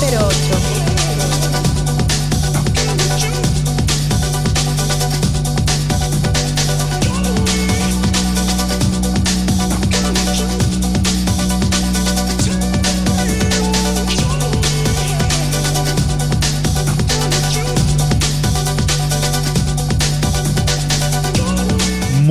to 808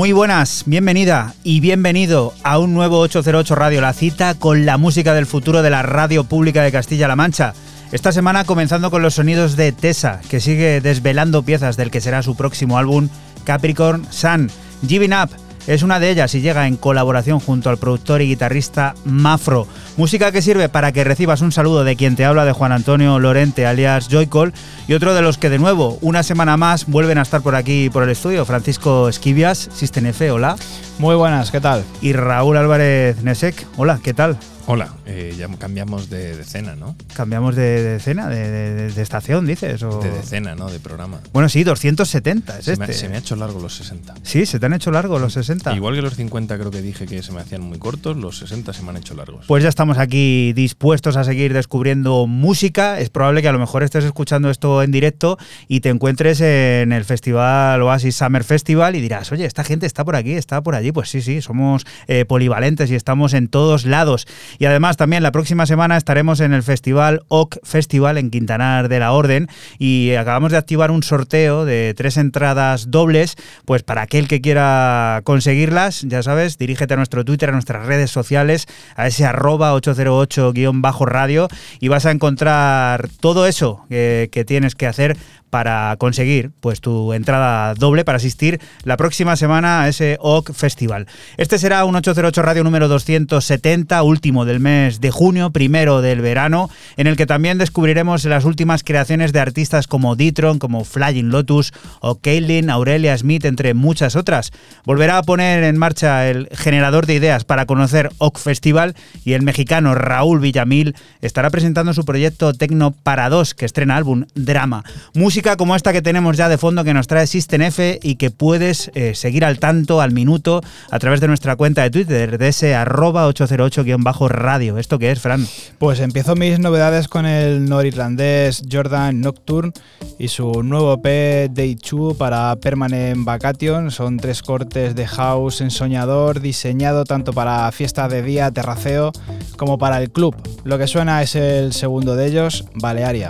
Muy buenas, bienvenida y bienvenido a un nuevo 808 Radio, la cita con la música del futuro de la radio pública de Castilla-La Mancha. Esta semana comenzando con los sonidos de Tessa, que sigue desvelando piezas del que será su próximo álbum, Capricorn Sun. Giving Up es una de ellas y llega en colaboración junto al productor y guitarrista Mafro. Música que sirve para que recibas un saludo de quien te habla de Juan Antonio Lorente alias Joycol y otro de los que de nuevo una semana más vuelven a estar por aquí por el estudio, Francisco Esquivias, System F, hola. Muy buenas, ¿qué tal? Y Raúl Álvarez Nesek. Hola, ¿qué tal? Hola, eh, ya cambiamos de decena, ¿no? Cambiamos de, de decena, de, de- de estación, dices. O... De decena, ¿no? De programa. Bueno, sí, 270 es Se, este. me, se me ha hecho largo los 60. Sí, se te han hecho largos los 60. Igual que los 50 creo que dije que se me hacían muy cortos, los 60 se me han hecho largos. Pues ya estamos aquí dispuestos a seguir descubriendo música. Es probable que a lo mejor estés escuchando esto en directo y te encuentres en el festival Oasis Summer Festival y dirás, oye, esta gente está por aquí, está por allí. Pues sí, sí, somos eh, polivalentes y estamos en todos lados. Y además también la próxima semana estaremos en el festival OC Festival en Quintanar de la Orden y acabamos de activar un sorteo de tres entradas dobles, pues para aquel que quiera conseguirlas, ya sabes, dirígete a nuestro Twitter, a nuestras redes sociales, a ese arroba 808-radio y vas a encontrar todo eso que, que tienes que hacer para conseguir pues tu entrada doble para asistir la próxima semana a ese OC Festival. Este será un 808 Radio número 270, último del mes de junio, primero del verano, en el que también descubriremos las últimas creaciones de artistas como Ditron, como Flying Lotus o Kaylin, Aurelia Smith, entre muchas otras. Volverá a poner en marcha el generador de ideas para conocer OC Festival y el mexicano Raúl Villamil estará presentando su proyecto Tecno para dos, que estrena álbum Drama. Música como esta que tenemos ya de fondo que nos trae System F y que puedes eh, seguir al tanto, al minuto, a través de nuestra cuenta de Twitter, de ese arroba 808-radio. ¿Esto qué es, Fran? Pues empiezo mis novedades con el norirlandés Jordan Nocturne y su nuevo EP Day 2 para Permanent Vacation. Son tres cortes de house ensoñador diseñado tanto para fiesta de día, terraceo, como para el club. Lo que suena es el segundo de ellos, Balearia.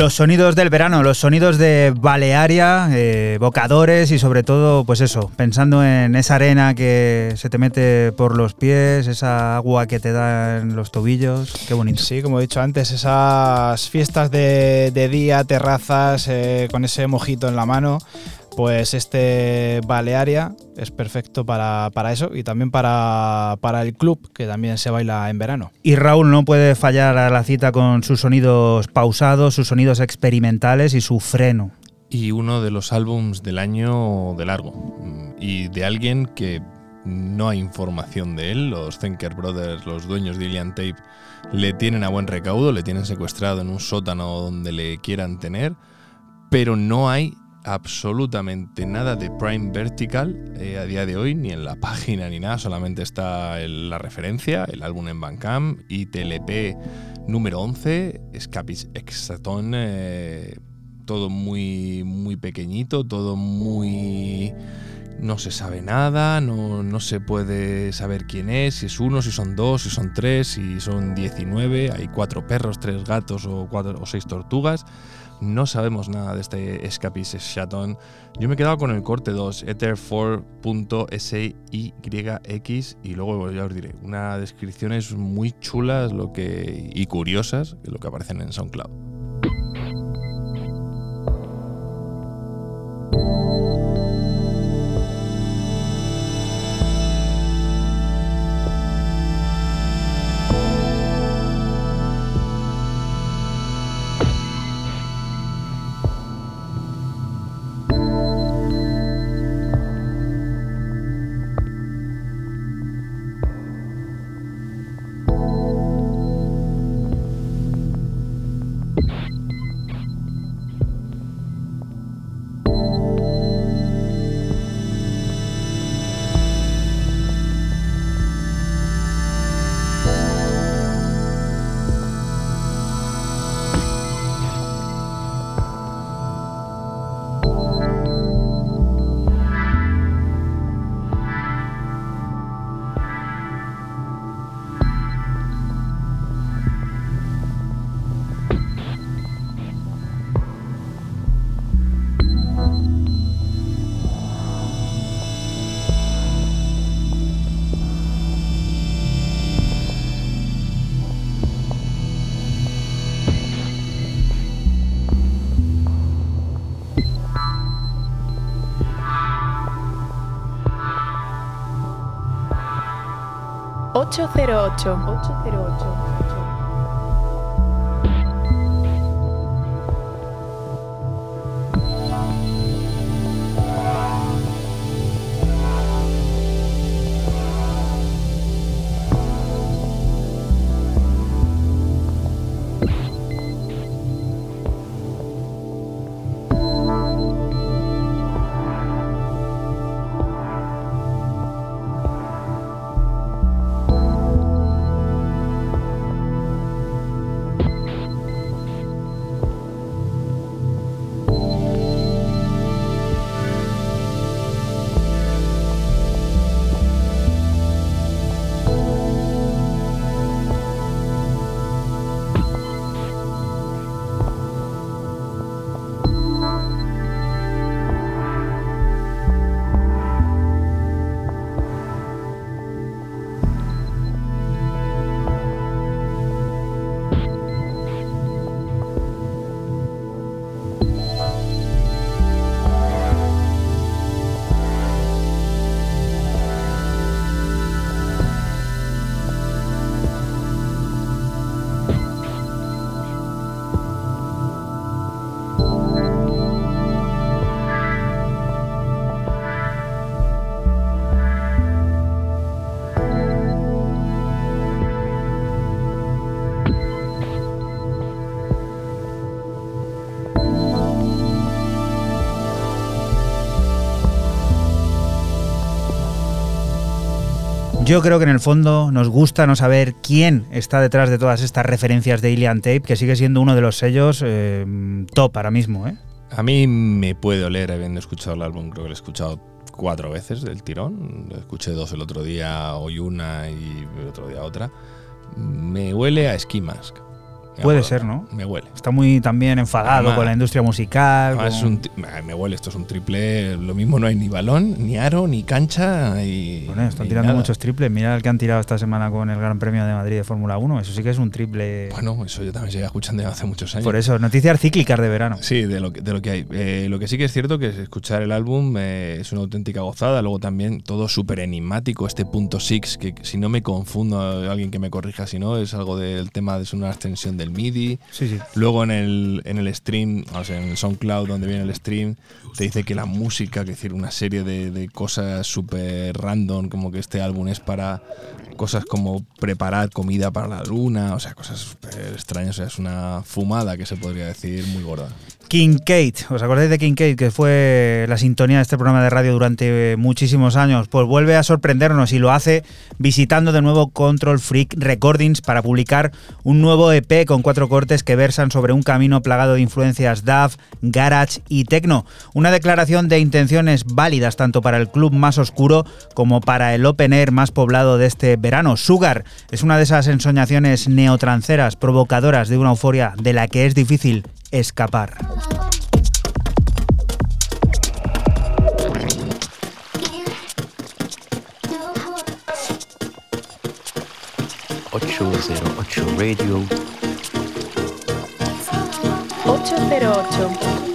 Los sonidos del verano, los sonidos de Balearia, eh, bocadores y sobre todo, pues eso, pensando en esa arena que se te mete por los pies, esa agua que te da en los tobillos, qué bonito. Sí, como he dicho antes, esas fiestas de, día, terrazas, eh, con ese mojito en la mano, pues este Balearia es perfecto para, para eso y también para, para el club, que también se baila en verano. Y Raúl no puede fallar a la cita con sus sonidos pausados, sus sonidos experimentales y su freno. Y uno de los álbums del año de largo. Mm, Y de alguien que no hay información de él. Los Thinker Brothers, los dueños de Ilian Tape, le tienen a buen recaudo, le tienen secuestrado en un sótano donde le quieran tener. Pero no hay absolutamente nada de Prime Vertical eh, a día de hoy, ni en la página ni nada, solamente está la referencia, el álbum en Bandcamp y TLP número 11, Escapis Exaton, eh, todo muy, muy pequeñito, todo muy... No se sabe nada, no, no se puede saber quién es, si es uno, si son dos, si son tres, si son 19, hay cuatro perros, tres gatos o, cuatro, o seis tortugas. No sabemos nada de este Escapis Chaton. Yo me he quedado con el corte 2, ether4.syx, y luego ya os diré, unas descripciones muy chulas lo que, y curiosas lo que aparecen en SoundCloud. 808. 808. Yo creo que en el fondo nos gusta no saber quién está detrás de todas estas referencias de Ilian Tape, que sigue siendo uno de los sellos eh, top ahora mismo. ¿eh? A mí me puede oler habiendo escuchado el álbum, creo que lo he escuchado cuatro veces del tirón. Lo escuché dos el otro día, hoy una y el otro día otra. Me huele a Ski Mask. Me Puede acuerdo. ser, ¿no? Me huele. Está muy también enfadado Además- con la industria musical. Es un me huele, esto es un triple. Lo mismo no hay ni balón, ni aro, ni cancha. Y, Bueno, están y tirando nada. muchos triples. Mira el que han tirado esta semana con el Gran Premio de Madrid de Fórmula 1. Eso sí que es un triple. Bueno, eso yo también llevo escuchando hace muchos años. Por eso, noticias cíclicas de verano. Sí, de lo que, de lo que hay. Eh, lo que sí que es cierto que es escuchar el álbum eh, es una auténtica gozada. Luego también todo súper enigmático. Este punto six, que si no me confundo, alguien que me corrija si no, es algo del tema de es una extensión del MIDI. Sí, sí. Luego en el, en el stream, o sea, en el SoundCloud donde viene el stream, te dice que la música, que decir, una serie de, de cosas súper random, como que este álbum es para cosas como preparar comida para la luna, o sea, cosas súper extrañas, o sea, es una fumada que se podría decir muy gorda. Kincaid, ¿os acordáis de Kincaid? Que fue la sintonía de este programa de radio durante muchísimos años. Pues vuelve a sorprendernos y lo hace visitando de nuevo Control Freak Recordings para publicar un nuevo EP con cuatro cortes que versan sobre un camino plagado de influencias DAF, Garage y Techno. Una declaración de intenciones válidas tanto para el club más oscuro como para el open air más poblado de este verano. Sugar es una de esas ensoñaciones neotranceras provocadoras de una euforia de la que es difícil escapar. Ocho zero ocho Radio. 808.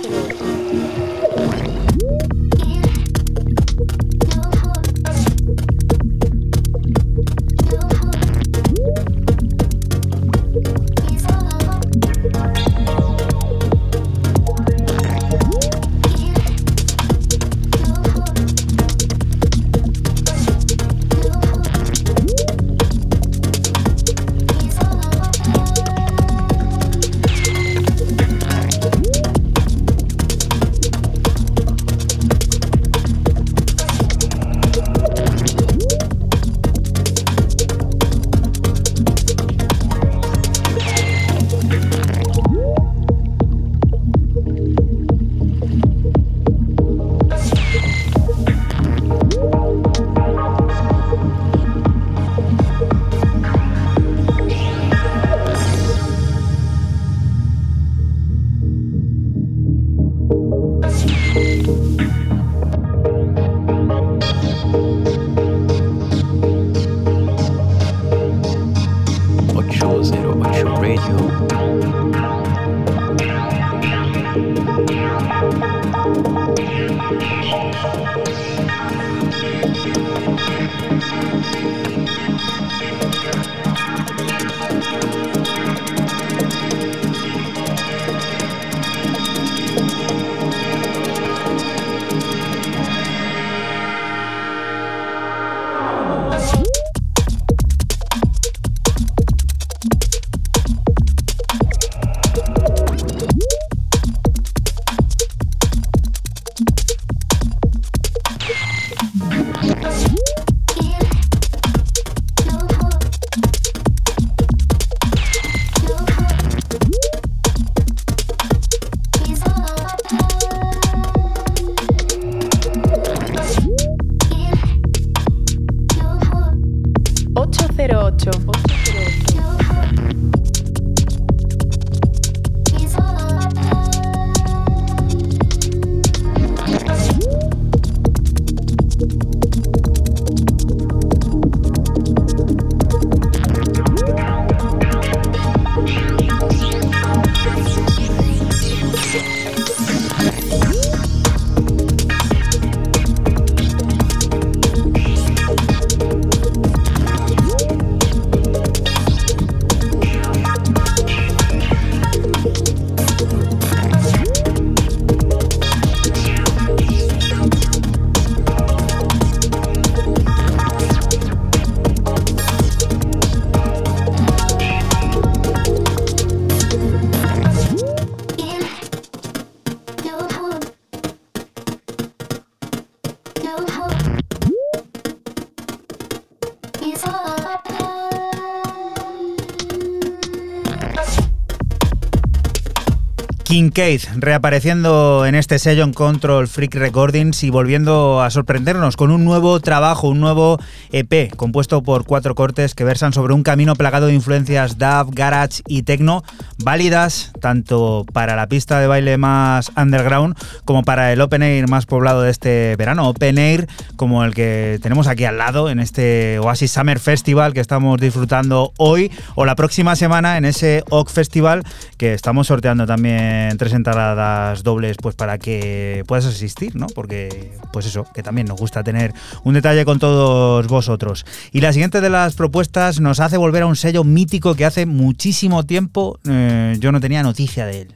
Kincaid reapareciendo en este sello en Control Freak Recordings y volviendo a sorprendernos con un nuevo trabajo, un nuevo EP compuesto por cuatro cortes que versan sobre un camino plagado de influencias DAV, Garage y Techno, válidas tanto para la pista de baile más underground como para el Open Air más poblado de este verano. Open Air como el que tenemos aquí al lado en este Oasis Summer Festival que estamos disfrutando hoy o la próxima semana en ese OC Festival que estamos sorteando también tres entradas dobles pues para que puedas asistir, ¿no? Porque pues eso, que también nos gusta tener un detalle con todos vosotros. Y la siguiente de las propuestas nos hace volver a un sello mítico que hace muchísimo tiempo eh, yo no tenía noticia de él.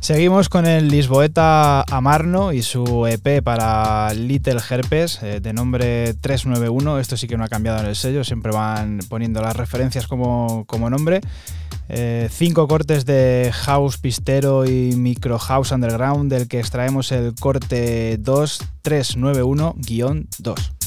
Seguimos con el lisboeta Amarno y su EP para Little Herpes eh, de nombre 391. Esto sí que no ha cambiado en el sello, siempre van poniendo las referencias como, como nombre. Eh, cinco cortes de house pistero y micro house underground del que extraemos el corte 2391-2.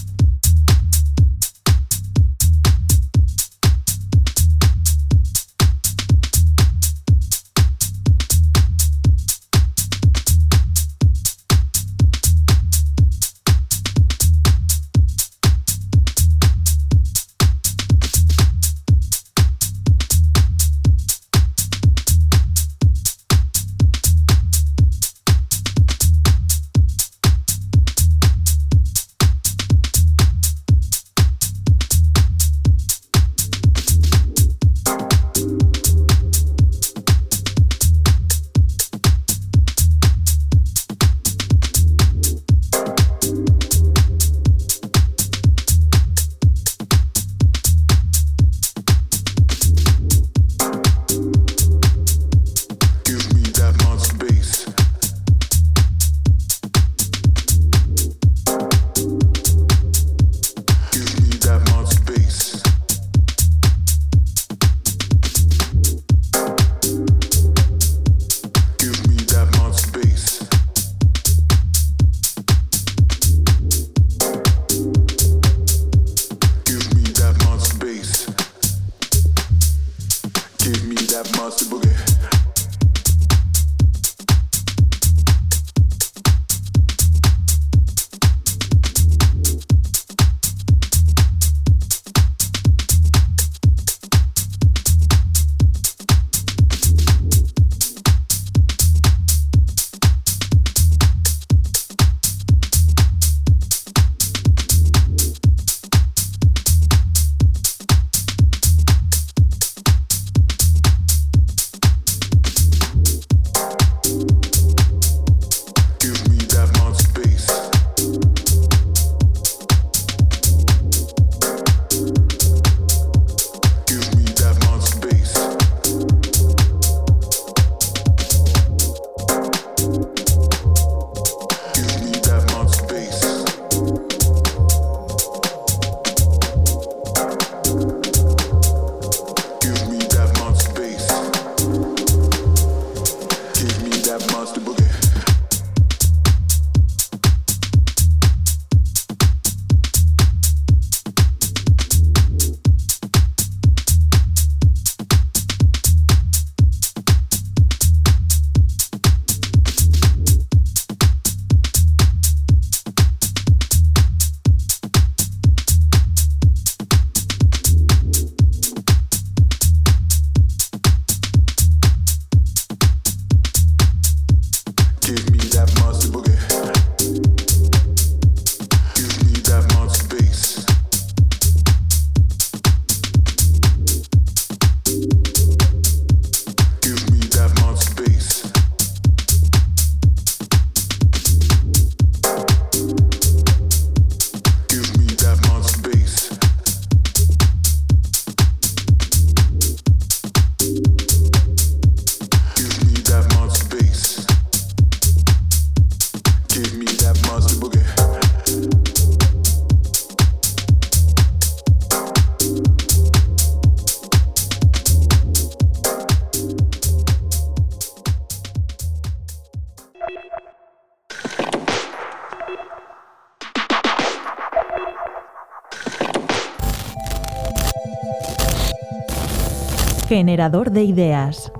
Generador de ideas.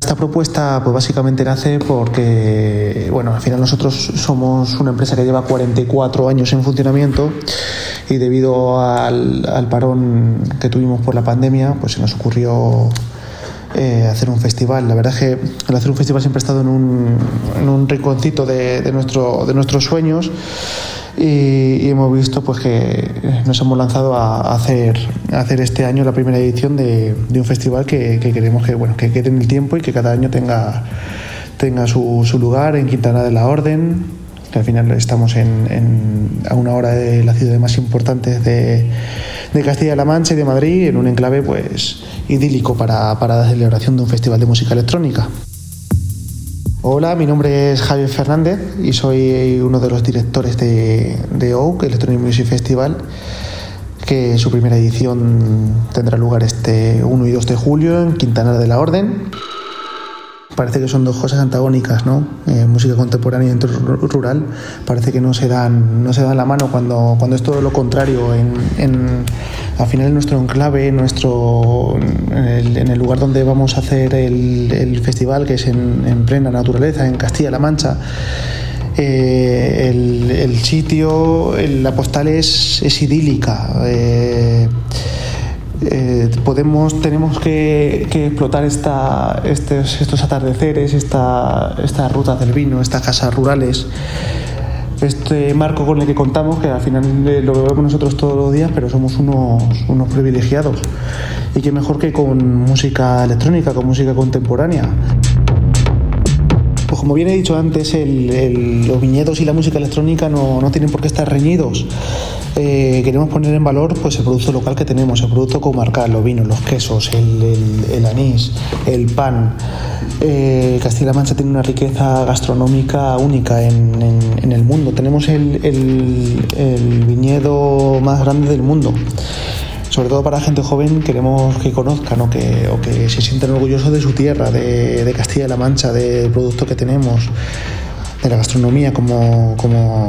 esta propuesta pues básicamente nace porque, bueno, al final nosotros somos una empresa que lleva 44 años en funcionamiento y debido al, parón que tuvimos por la pandemia, pues se nos ocurrió eh, hacer un festival. La verdad es que el hacer un festival siempre ha estado en un, en un rinconcito de, nuestro, de nuestros sueños y, hemos visto pues que nos hemos lanzado a hacer, a hacer este año la primera edición de, un festival que, que, queremos que, bueno, que quede en el tiempo y que cada año tenga, tenga su, su lugar en Quintana de la Orden, que al final estamos en, en, a una hora de las ciudades más importantes de, de Castilla-La Mancha y de Madrid, en un enclave pues idílico para, para la celebración de un festival de música electrónica. Hola, mi nombre es Javier Fernández y soy uno de los directores de, de OAK, Electronic Music Festival, que su primera edición tendrá lugar este 1 y 2 de julio en Quintana de la Orden parece que son dos cosas antagónicas, ¿no? Eh, música contemporánea y rural parece que no se dan, no se dan la mano cuando, cuando es todo lo contrario. En, al final nuestro enclave, nuestro, en, el, lugar donde vamos a hacer el, festival, que es en, en, plena naturaleza, en Castilla-La Mancha, eh, el, sitio, la postal es, es idílica. Eh, eh, podemos, tenemos que, explotar esta, estos, estos atardeceres, esta, estas rutas del vino, estas casas rurales, este marco con el que contamos, que al final lo vemos nosotros todos los días, pero somos unos, unos privilegiados. Y qué mejor que con música electrónica, con música contemporánea. Pues como bien he dicho antes, los viñedos y la música electrónica no, no tienen por qué estar reñidos. Eh, queremos poner en valor pues, el producto local que tenemos, el producto comarcal, los vinos, los quesos, el, anís, el pan. Eh, Castilla-La Mancha tiene una riqueza gastronómica única en, en, en el mundo. Tenemos el viñedo más grande del mundo sobre todo para la gente joven, queremos que conozcan o que, o que se sientan orgullosos de su tierra, de, Castilla-La Mancha, del producto que tenemos, de la gastronomía, como, como,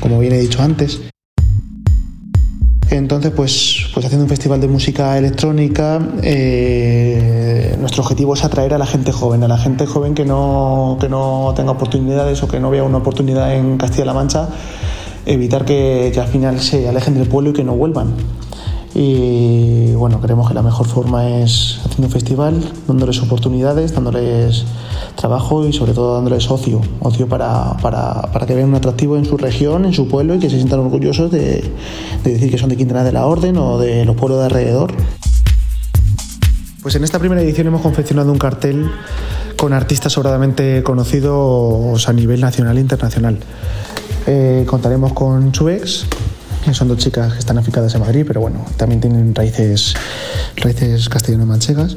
como bien he dicho antes. Entonces, pues, pues haciendo un festival de música electrónica, eh, nuestro objetivo es atraer a la gente joven, a la gente joven que no, que no tenga oportunidades o que no vea una oportunidad en Castilla-La Mancha, evitar que, que al final se alejen del pueblo y que no vuelvan. Y bueno, creemos que la mejor forma es haciendo un festival, dándoles oportunidades, dándoles trabajo y sobre todo dándoles ocio, ocio para, para, para que vean un atractivo en su región, en su pueblo y que se sientan orgullosos de, de decir que son de Quintana de la Orden o de los pueblos de alrededor. Pues en esta primera edición hemos confeccionado un cartel con artistas sobradamente conocidos a nivel nacional e internacional. Eh, contaremos con Chuex, son dos chicas que están aficadas en Madrid, pero bueno, también tienen raíces, raíces castellano-manchegas.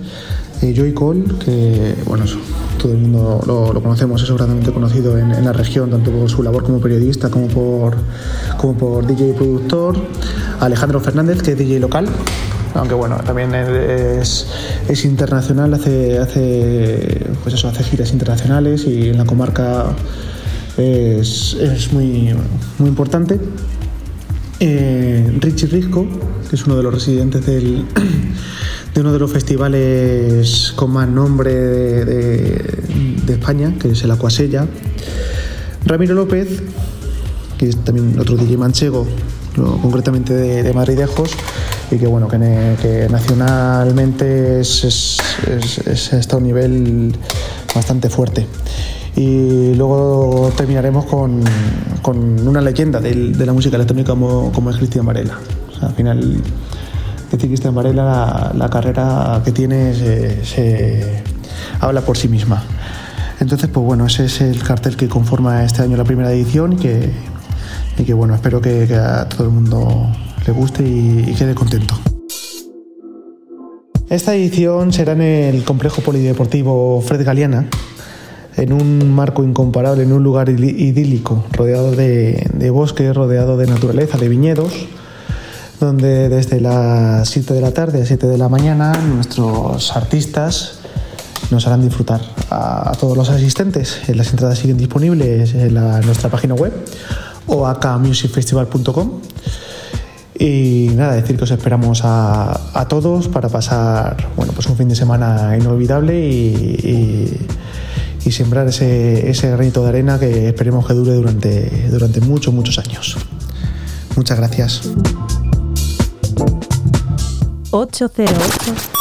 Eh, Joy Cole, que bueno, todo el mundo lo, conocemos, es sobradamente conocido en, en, la región, tanto por su labor como periodista como por, como por DJ y productor. Alejandro Fernández, que es DJ local, aunque bueno, también es, es internacional, hace, hace, pues eso, hace giras internacionales y en la comarca es, es muy, muy importante. Eh, Richie Risco, que es uno de los residentes del, de uno de los festivales con más nombre de, España, que es el Acuasella. Ramiro López, que es también otro DJ manchego, concretamente de, de Madridejos, y que bueno, que, nacionalmente es, es, un nivel bastante fuerte y luego terminaremos con, con una leyenda de, la música electrónica como, como es Cristian Varela. Al final, decir Cristian Varela, la, la, carrera que tiene se, habla por sí misma. Entonces, pues bueno, ese es el cartel que conforma este año la primera edición y que, y que bueno, espero que, que a todo el mundo le guste y, y quede contento. Esta edición será en el complejo polideportivo Fred Galeana, en un marco incomparable, en un lugar idílico, rodeado de, de bosques, rodeado de naturaleza, de viñedos, donde desde las 7 de la tarde a 7 de la mañana nuestros artistas nos harán disfrutar a, a todos los asistentes. Las entradas siguen disponibles en, la, nuestra página web o acmusicfestival.com Y nada, decir que os esperamos a, todos para pasar bueno, pues un fin de semana inolvidable y, y sembrar ese, ese granito de arena que esperemos que dure durante, muchos, muchos años. Muchas gracias. 808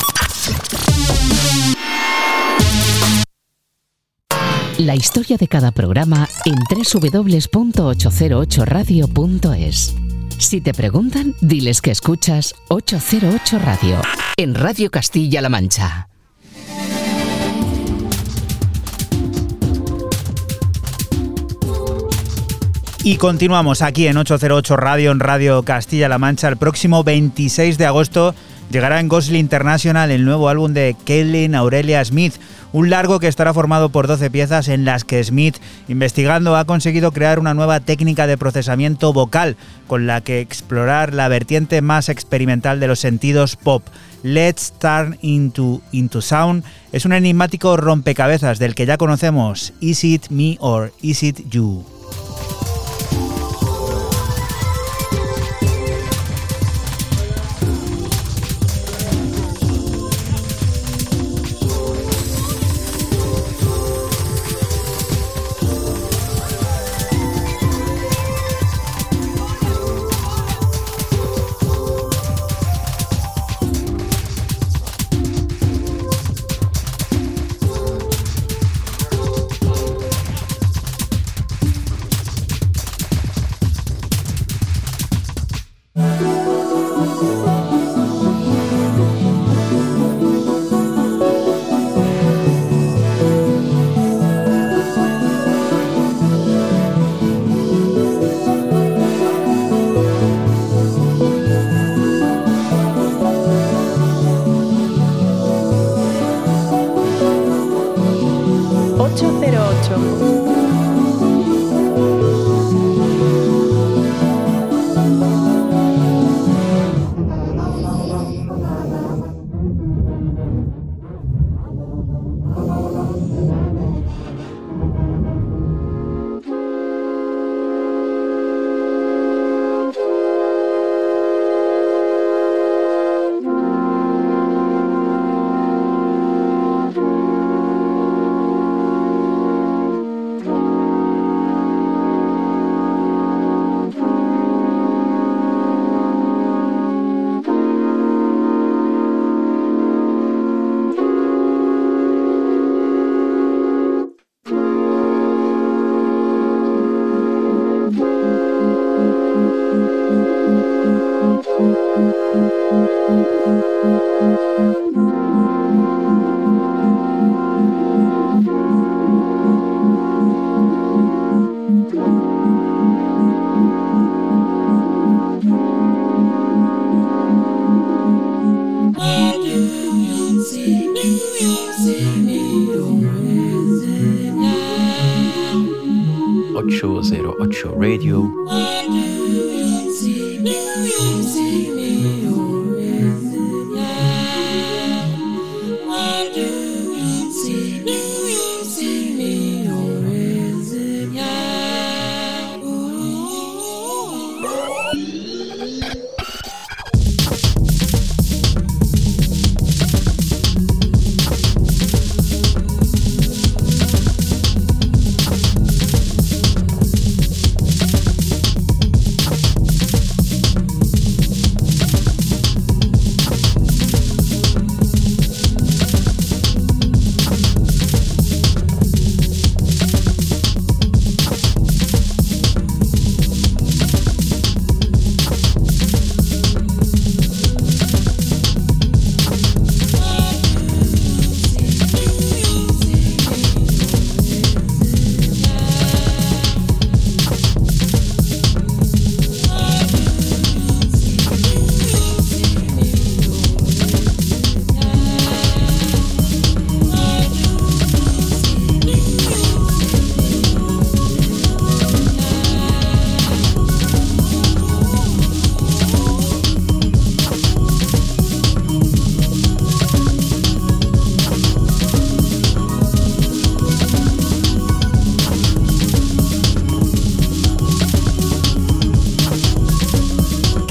La historia de cada programa en www.808radio.es. Si te preguntan, diles que escuchas 808 Radio en Radio Castilla-La Mancha. Y continuamos aquí en 808 Radio, en Radio Castilla-La Mancha. El próximo 26 de agosto llegará en Gosling International el nuevo álbum de Kaylin Aurelia Smith, un largo que estará formado por 12 piezas en las que Smith, investigando, ha conseguido crear una nueva técnica de procesamiento vocal con la que explorar la vertiente más experimental de los sentidos pop. Let's Turn into, into Sound es un enigmático rompecabezas del que ya conocemos Is It Me or Is It You?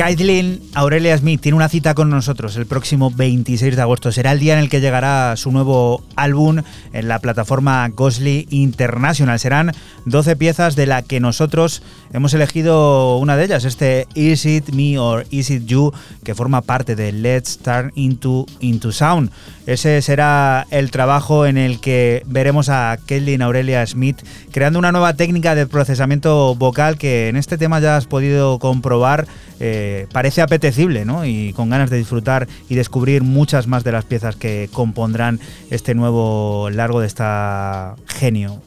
Kathleen Aurelia Smith tiene una cita con nosotros el próximo 26 de agosto. Será el día en el que llegará su nuevo álbum en la plataforma Ghostly International. Serán 12 piezas de la que nosotros hemos elegido una de ellas, este Is It Me or Is It You, que forma parte de Let's Turn Into, Into Sound. Ese será el trabajo en el que veremos a Kathleen Aurelia Smith creando una nueva técnica de procesamiento vocal que en este tema ya has podido comprobar eh, parece apetecible ¿no? y con ganas de disfrutar y descubrir muchas más de las piezas que compondrán este nuevo largo de esta genio.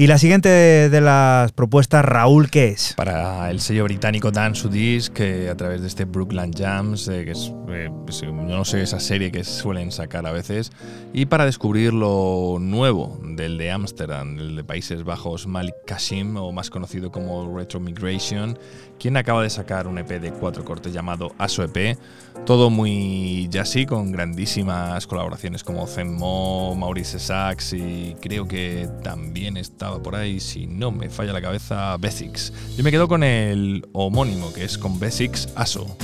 Y la siguiente de las propuestas, Raúl, ¿qué es? Para el sello británico Dance Disc, que a través de este Brooklyn Jams, eh, que es, eh, pues, yo no sé, esa serie que suelen sacar a veces, y para descubrir lo nuevo del de Ámsterdam, el de Países Bajos, Malik Kashim, o más conocido como Retro Migration, quien acaba de sacar un EP de cuatro cortes llamado ASO EP, todo muy jazzy, con grandísimas colaboraciones como Zenmo, Maurice Sachs y creo que también estaba por ahí, si no me falla la cabeza, Basics. Yo me quedo con el homónimo, que es con Basics ASO.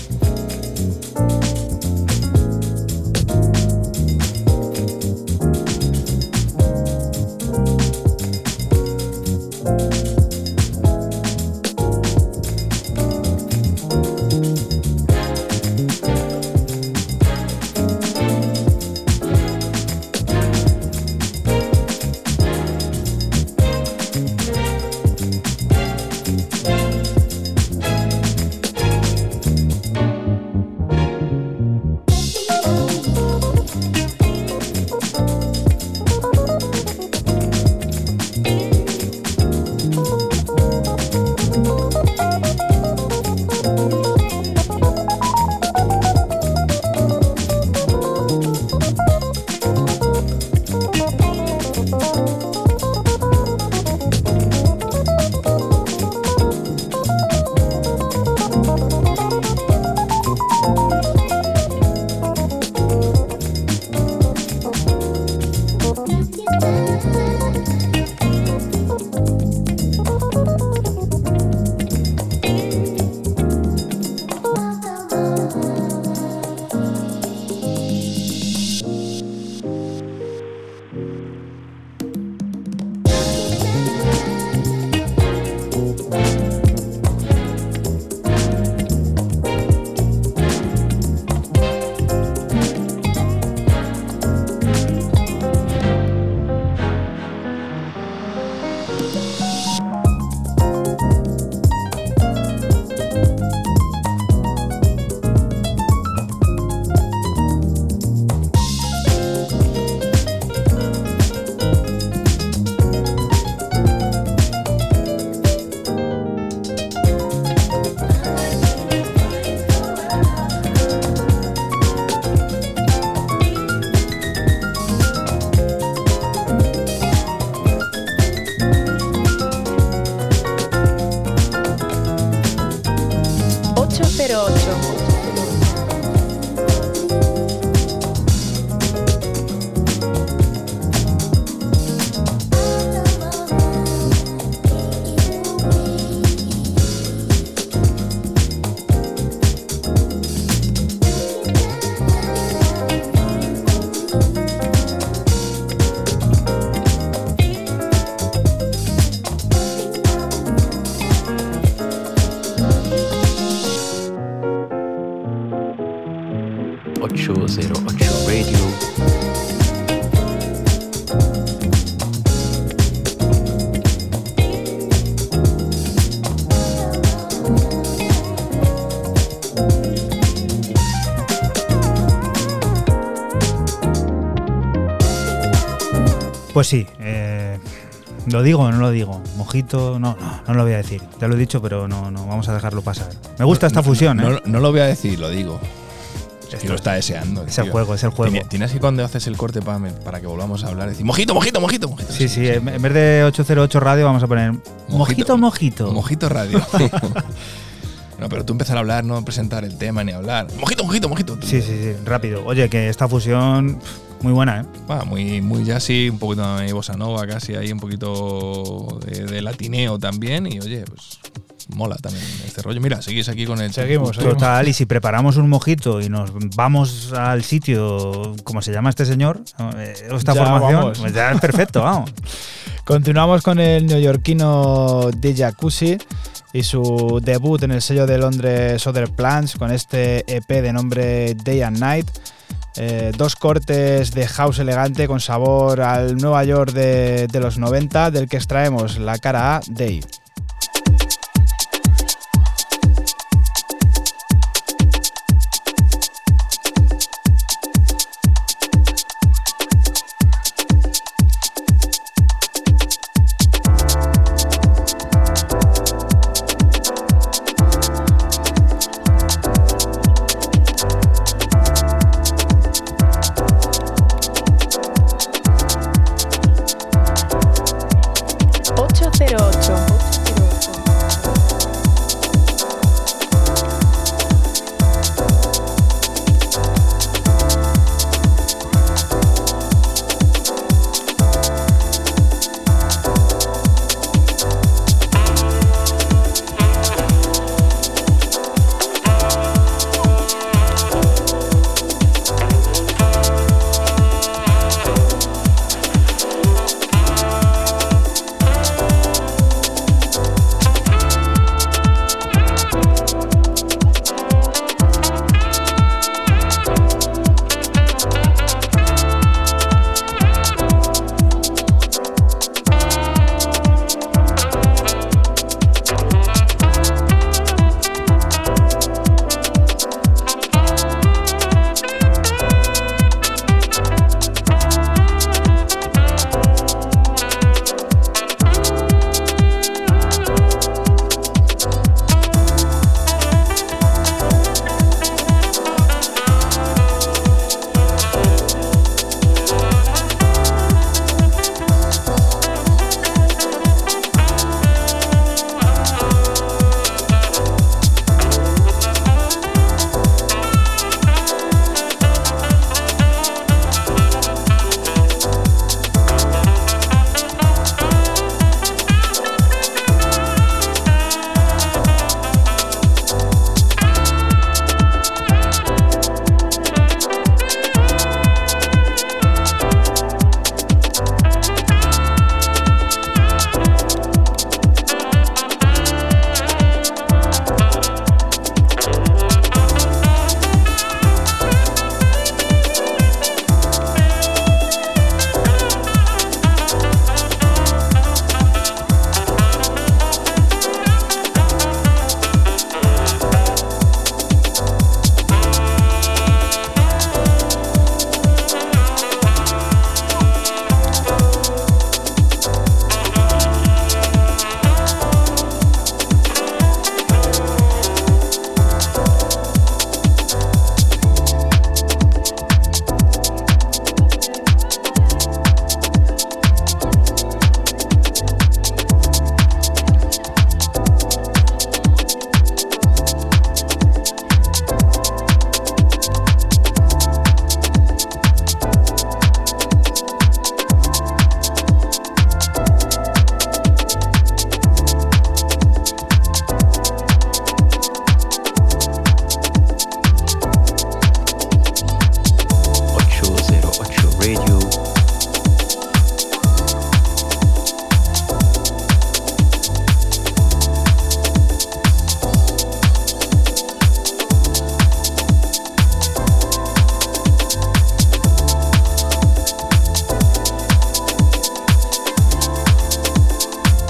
Pues sí, eh, lo digo o no lo digo. Mojito, no, no, no lo voy a decir. Ya lo he dicho, pero no, no, vamos a dejarlo pasar. Me gusta esta fusión, no, ¿eh? no, lo voy a decir, lo digo. Que lo es- está deseando. Es el tío. juego, es el juego. Tiene- Tienes que cuando haces el corte para, para que volvamos a hablar, decir mojito, mojito, mojito, mojito. Sí, sí, en en vez de 808 radio vamos a poner mojito, mojito. Mojito radio. no, pero tú empezar a hablar, no presentar el tema ni hablar. Mojito, mojito, mojito. Sí, sí, sí, rápido. Oye, que esta fusión muy buena, ¿eh? Va, muy, muy jazzy, un poquito de bossa nova casi ahí, un poquito de, de latineo también. Y oye, pues mola también este rollo. Mira, seguís aquí con el. Seguimos, Total, y si preparamos un mojito y nos vamos al sitio, como se llama este señor, eh, esta Ya formación, vamos. pues ya es perfecto, vamos. Continuamos con el neoyorquino de Jacuzzi y su debut en el sello de Londres Other Plants con este EP de nombre Day and Night. Eh, dos cortes de house elegante con sabor al Nueva York de, de los 90, del que extraemos la cara A, Day.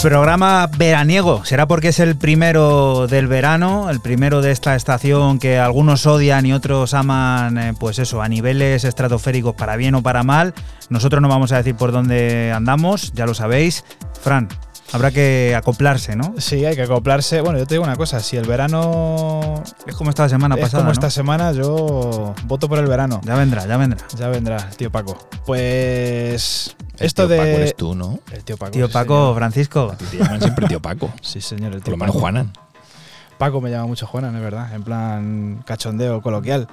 Programa veraniego. Será porque es el primero del verano, el primero de esta estación que algunos odian y otros aman, eh, pues eso, a niveles estratosféricos para bien o para mal. Nosotros no vamos a decir por dónde andamos, ya lo sabéis. Fran, habrá que acoplarse, ¿no? Sí, hay que acoplarse. Bueno, yo te digo una cosa, si el verano Es como esta semana es pasada. como ¿no? esta semana, yo voto por el verano. Ya vendrá, ya vendrá. Ya vendrá, tío Paco. Pues El esto tío de... Paco eres tú, ¿no? El tío Paco. Tío sí, Paco, señor. Francisco. A ti te llaman siempre tío Paco. Sí, señor, el Por tío lo menos Paco. Juanan. Paco me llama mucho Juanan, es verdad, en plan cachondeo coloquial.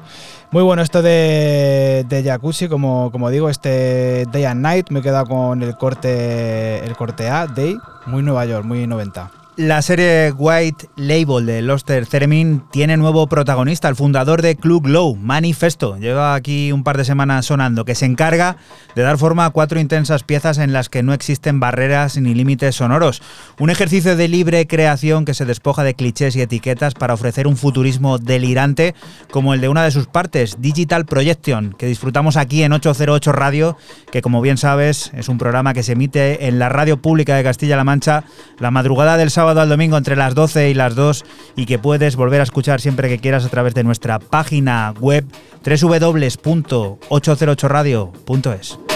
Muy bueno esto de, de Jacuzzi, como, como digo, este Day and Night, me he quedado con el corte, el corte A, Day, muy Nueva York, muy 90. La serie White Label de Loster Theremin tiene nuevo protagonista, el fundador de Club Glow, Manifesto. Lleva aquí un par de semanas sonando, que se encarga de dar forma a cuatro intensas piezas en las que no existen barreras ni límites sonoros. Un ejercicio de libre creación que se despoja de clichés y etiquetas para ofrecer un futurismo delirante como el de una de sus partes, Digital Projection, que disfrutamos aquí en 808 Radio, que como bien sabes es un programa que se emite en la radio pública de Castilla-La Mancha la madrugada del sábado al domingo entre las 12 y las 2 y que puedes volver a escuchar siempre que quieras a través de nuestra página web www.808radio.es.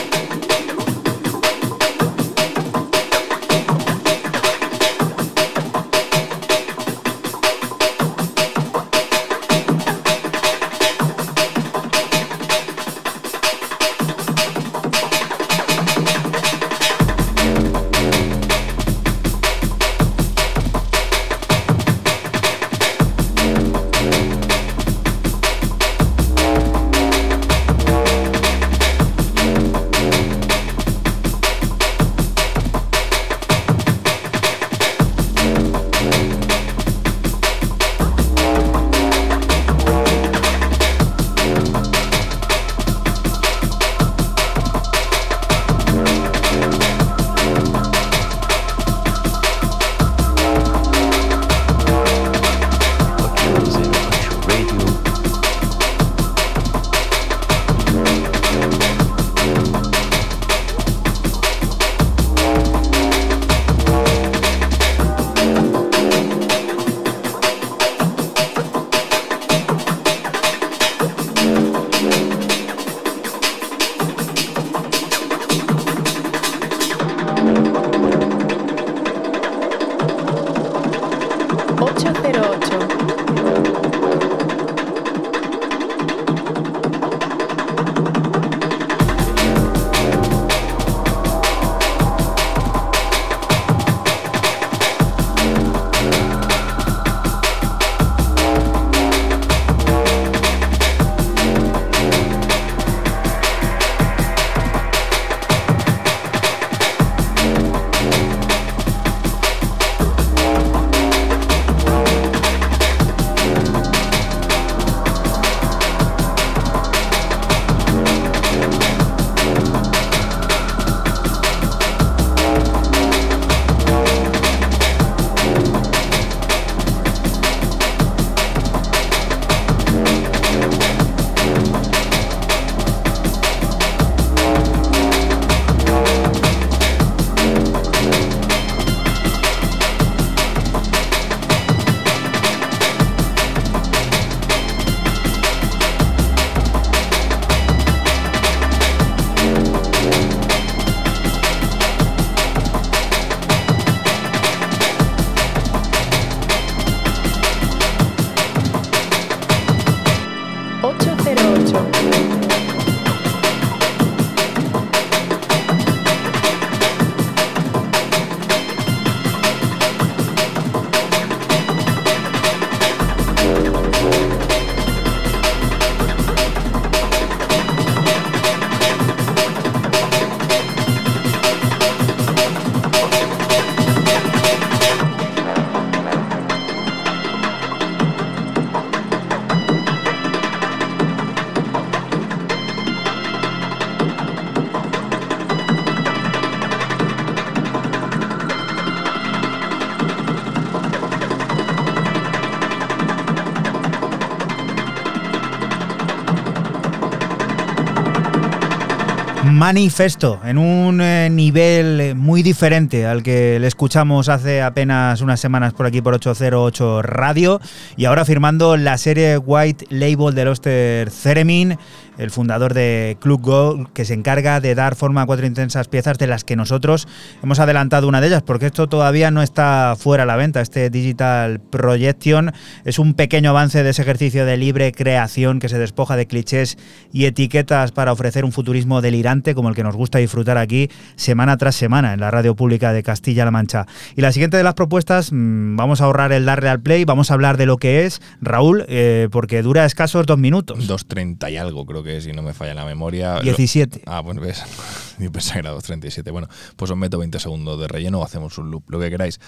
Manifesto, en un eh, nivel eh, muy diferente al que le escuchamos hace apenas unas semanas por aquí por 808 Radio. Y ahora firmando la serie White Label de Loster Theremin, el fundador de Club Go, que se encarga de dar forma a cuatro intensas piezas de las que nosotros hemos adelantado una de ellas, porque esto todavía no está fuera a la venta. Este Digital Projection es un pequeño avance de ese ejercicio de libre creación que se despoja de clichés y etiquetas para ofrecer un futurismo delirante como el que nos gusta disfrutar aquí semana tras semana en la radio pública de Castilla-La Mancha. Y la siguiente de las propuestas, mmm, vamos a ahorrar el darle al play, vamos a hablar de lo que es, Raúl, eh, porque dura escasos dos minutos. 2.30 y algo creo que si no me falla la memoria. 17. Ah, bueno, ves. Yo pensaba que era 2.37. Bueno, pues os meto 20 segundos de relleno o hacemos un loop, lo que queráis.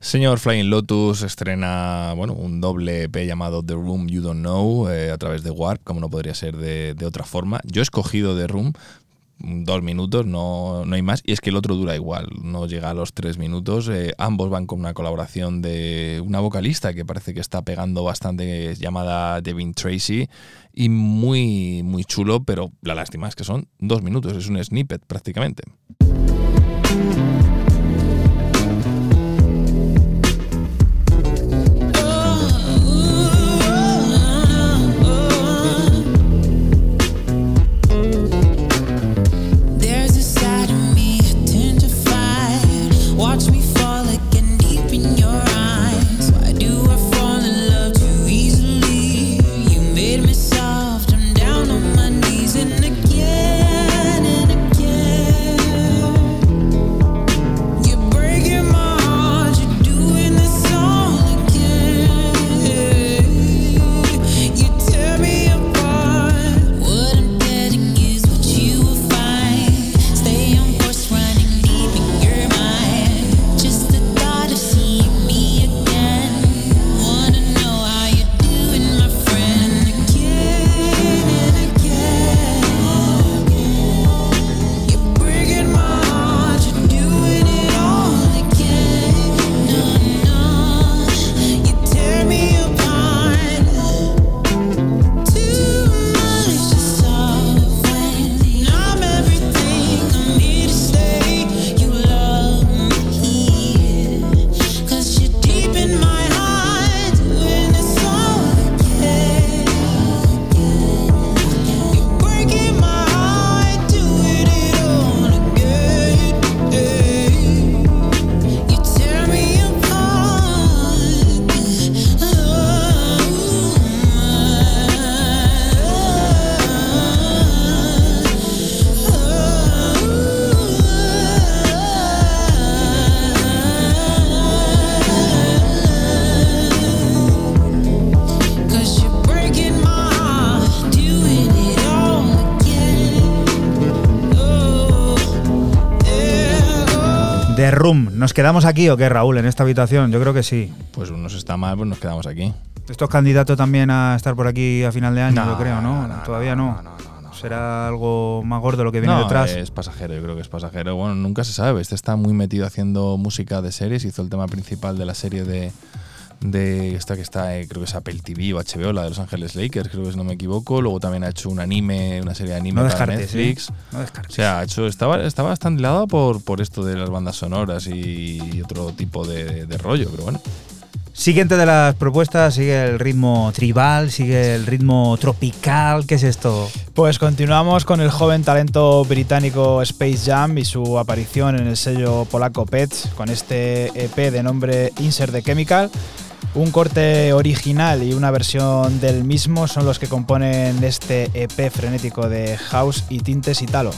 Señor Flying Lotus estrena bueno, un doble EP llamado The Room You Don't Know eh, a través de Warp, como no podría ser de, de otra forma. Yo he escogido The Room dos minutos, no, no hay más. Y es que el otro dura igual, no llega a los tres minutos. Eh, ambos van con una colaboración de una vocalista que parece que está pegando bastante, llamada Devin Tracy. Y muy, muy chulo, pero la lástima es que son dos minutos, es un snippet prácticamente. ¿Nos quedamos aquí o qué, Raúl, en esta habitación? Yo creo que sí. Pues unos está mal, pues nos quedamos aquí. Esto es candidato también a estar por aquí a final de año, No, yo creo, ¿no? no, no, Todavía no. no, no, no, no. Será algo más gordo lo que viene no, detrás. es pasajero, yo creo que es pasajero. Bueno, nunca se sabe. Este está muy metido haciendo música de series. Hizo el tema principal de la serie de, de esta que está, eh, creo que es Apple TV o HBO, la de Los Ángeles Lakers, creo que si no me equivoco. Luego también ha hecho un anime, una serie de anime no para descartes, Netflix. ¿eh? No O descartes. sea, ha hecho, estaba, estaba bastante hilado por, por esto de las bandas sonoras y otro tipo de, de rollo, pero bueno. Siguiente de las propuestas, sigue el ritmo tribal, sigue el ritmo tropical. ¿Qué es esto? Pues continuamos con el joven talento británico Space Jam y su aparición en el sello polaco Pets con este EP de nombre Insert the Chemical. Un corte original y una versión del mismo son los que componen este EP frenético de house y tintes italo.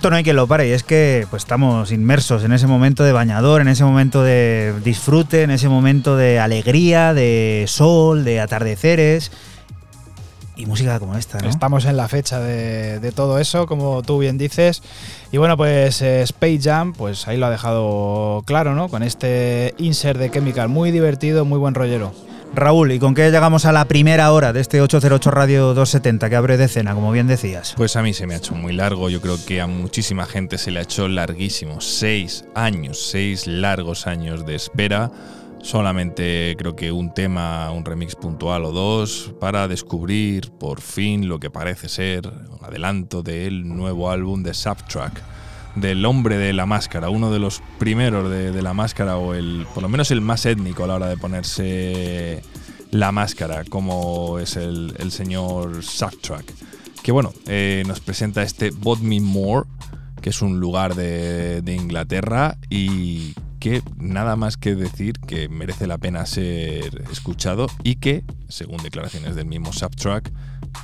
Esto no hay que lo pare y es que pues estamos inmersos en ese momento de bañador, en ese momento de disfrute, en ese momento de alegría, de sol, de atardeceres y música como esta. Estamos en la fecha de, de todo eso, como tú bien dices. Y bueno, pues eh, Space Jam, pues ahí lo ha dejado claro, ¿no? Con este insert de Chemical, muy divertido, muy buen rollero. Raúl, ¿y con qué llegamos a la primera hora de este 808 Radio 270 que abre de cena, como bien decías? Pues a mí se me ha hecho muy largo, yo creo que a muchísima gente se le ha hecho larguísimo. Seis años, seis largos años de espera. Solamente creo que un tema, un remix puntual o dos para descubrir por fin lo que parece ser un adelanto del nuevo álbum de Subtrack, del hombre de la máscara, uno de los primeros de, la máscara o el, por lo menos el más étnico a la hora de ponerse la máscara, como es el, señor Subtrack. Que bueno, eh, nos presenta este Bodmin Moor, que es un lugar de, de Inglaterra y que nada más que decir que merece la pena ser escuchado y que, según declaraciones del mismo Subtrack,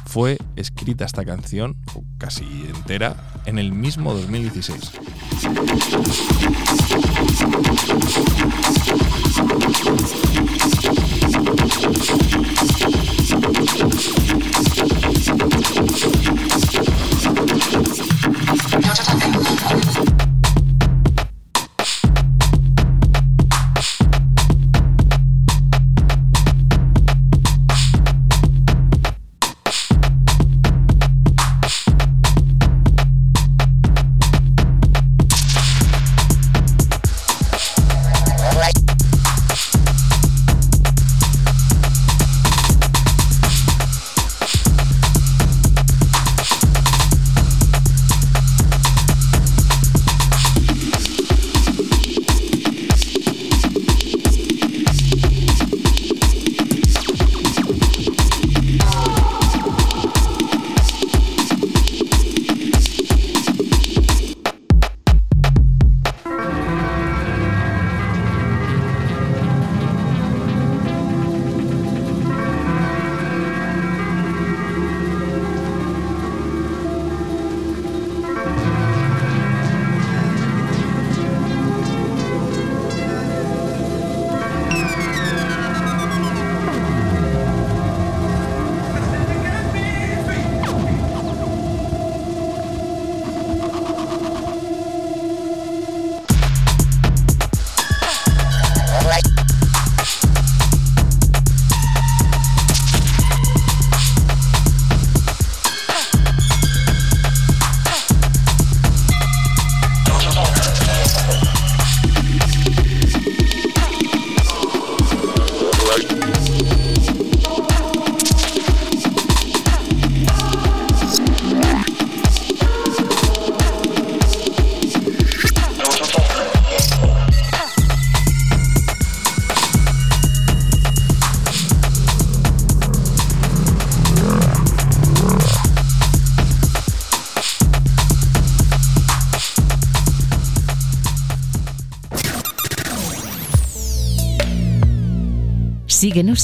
fue escrita esta canción, casi entera, en el mismo 2016.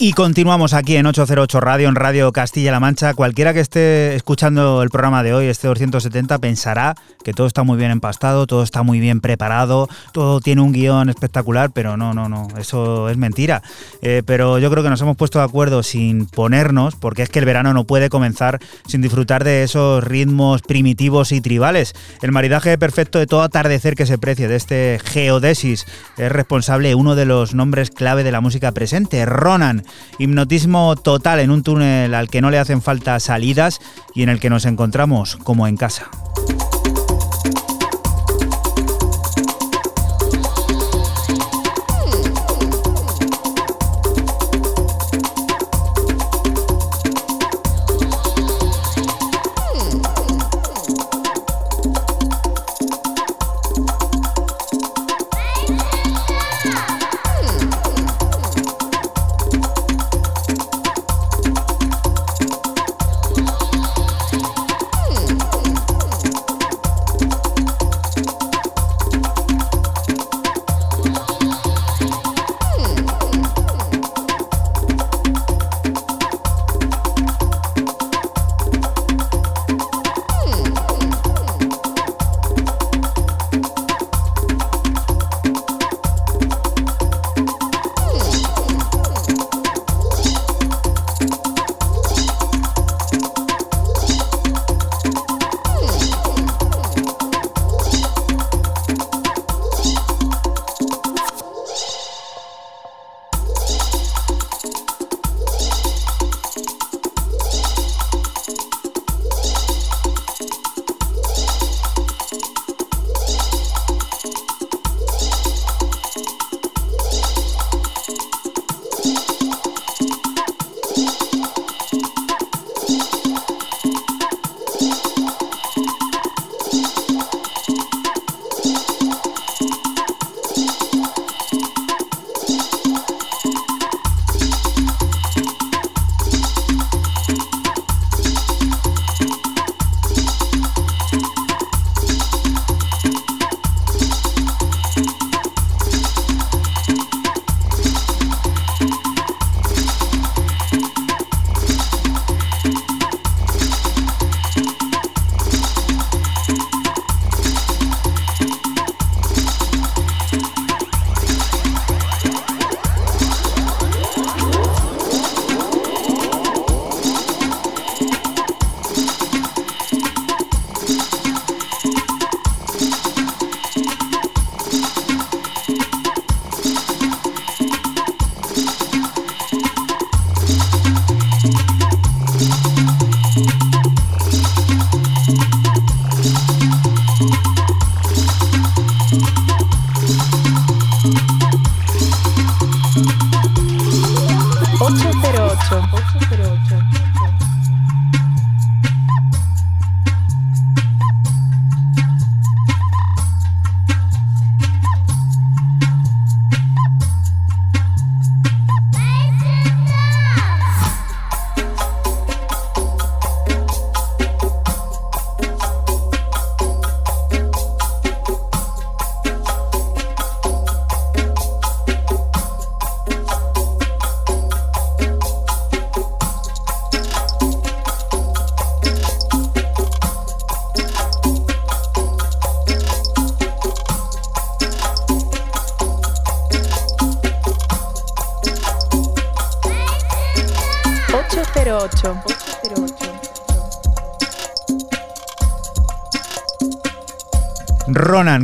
Y continuamos aquí en 808 Radio, en Radio Castilla-La Mancha. Cualquiera que esté escuchando el programa de hoy, este 270, pensará que todo está muy bien empastado, todo está muy bien preparado, todo tiene un guion espectacular, pero no, no, no, eso es mentira. Eh, pero yo creo que nos hemos puesto de acuerdo sin ponernos, porque es que el verano no puede comenzar sin disfrutar de esos ritmos primitivos y tribales. El maridaje perfecto de todo atardecer que se precie de este Geodesis es responsable uno de los nombres clave de la música presente, Ronan. Hipnotismo total en un túnel al que no le hacen falta salidas y en el que nos encontramos como en casa.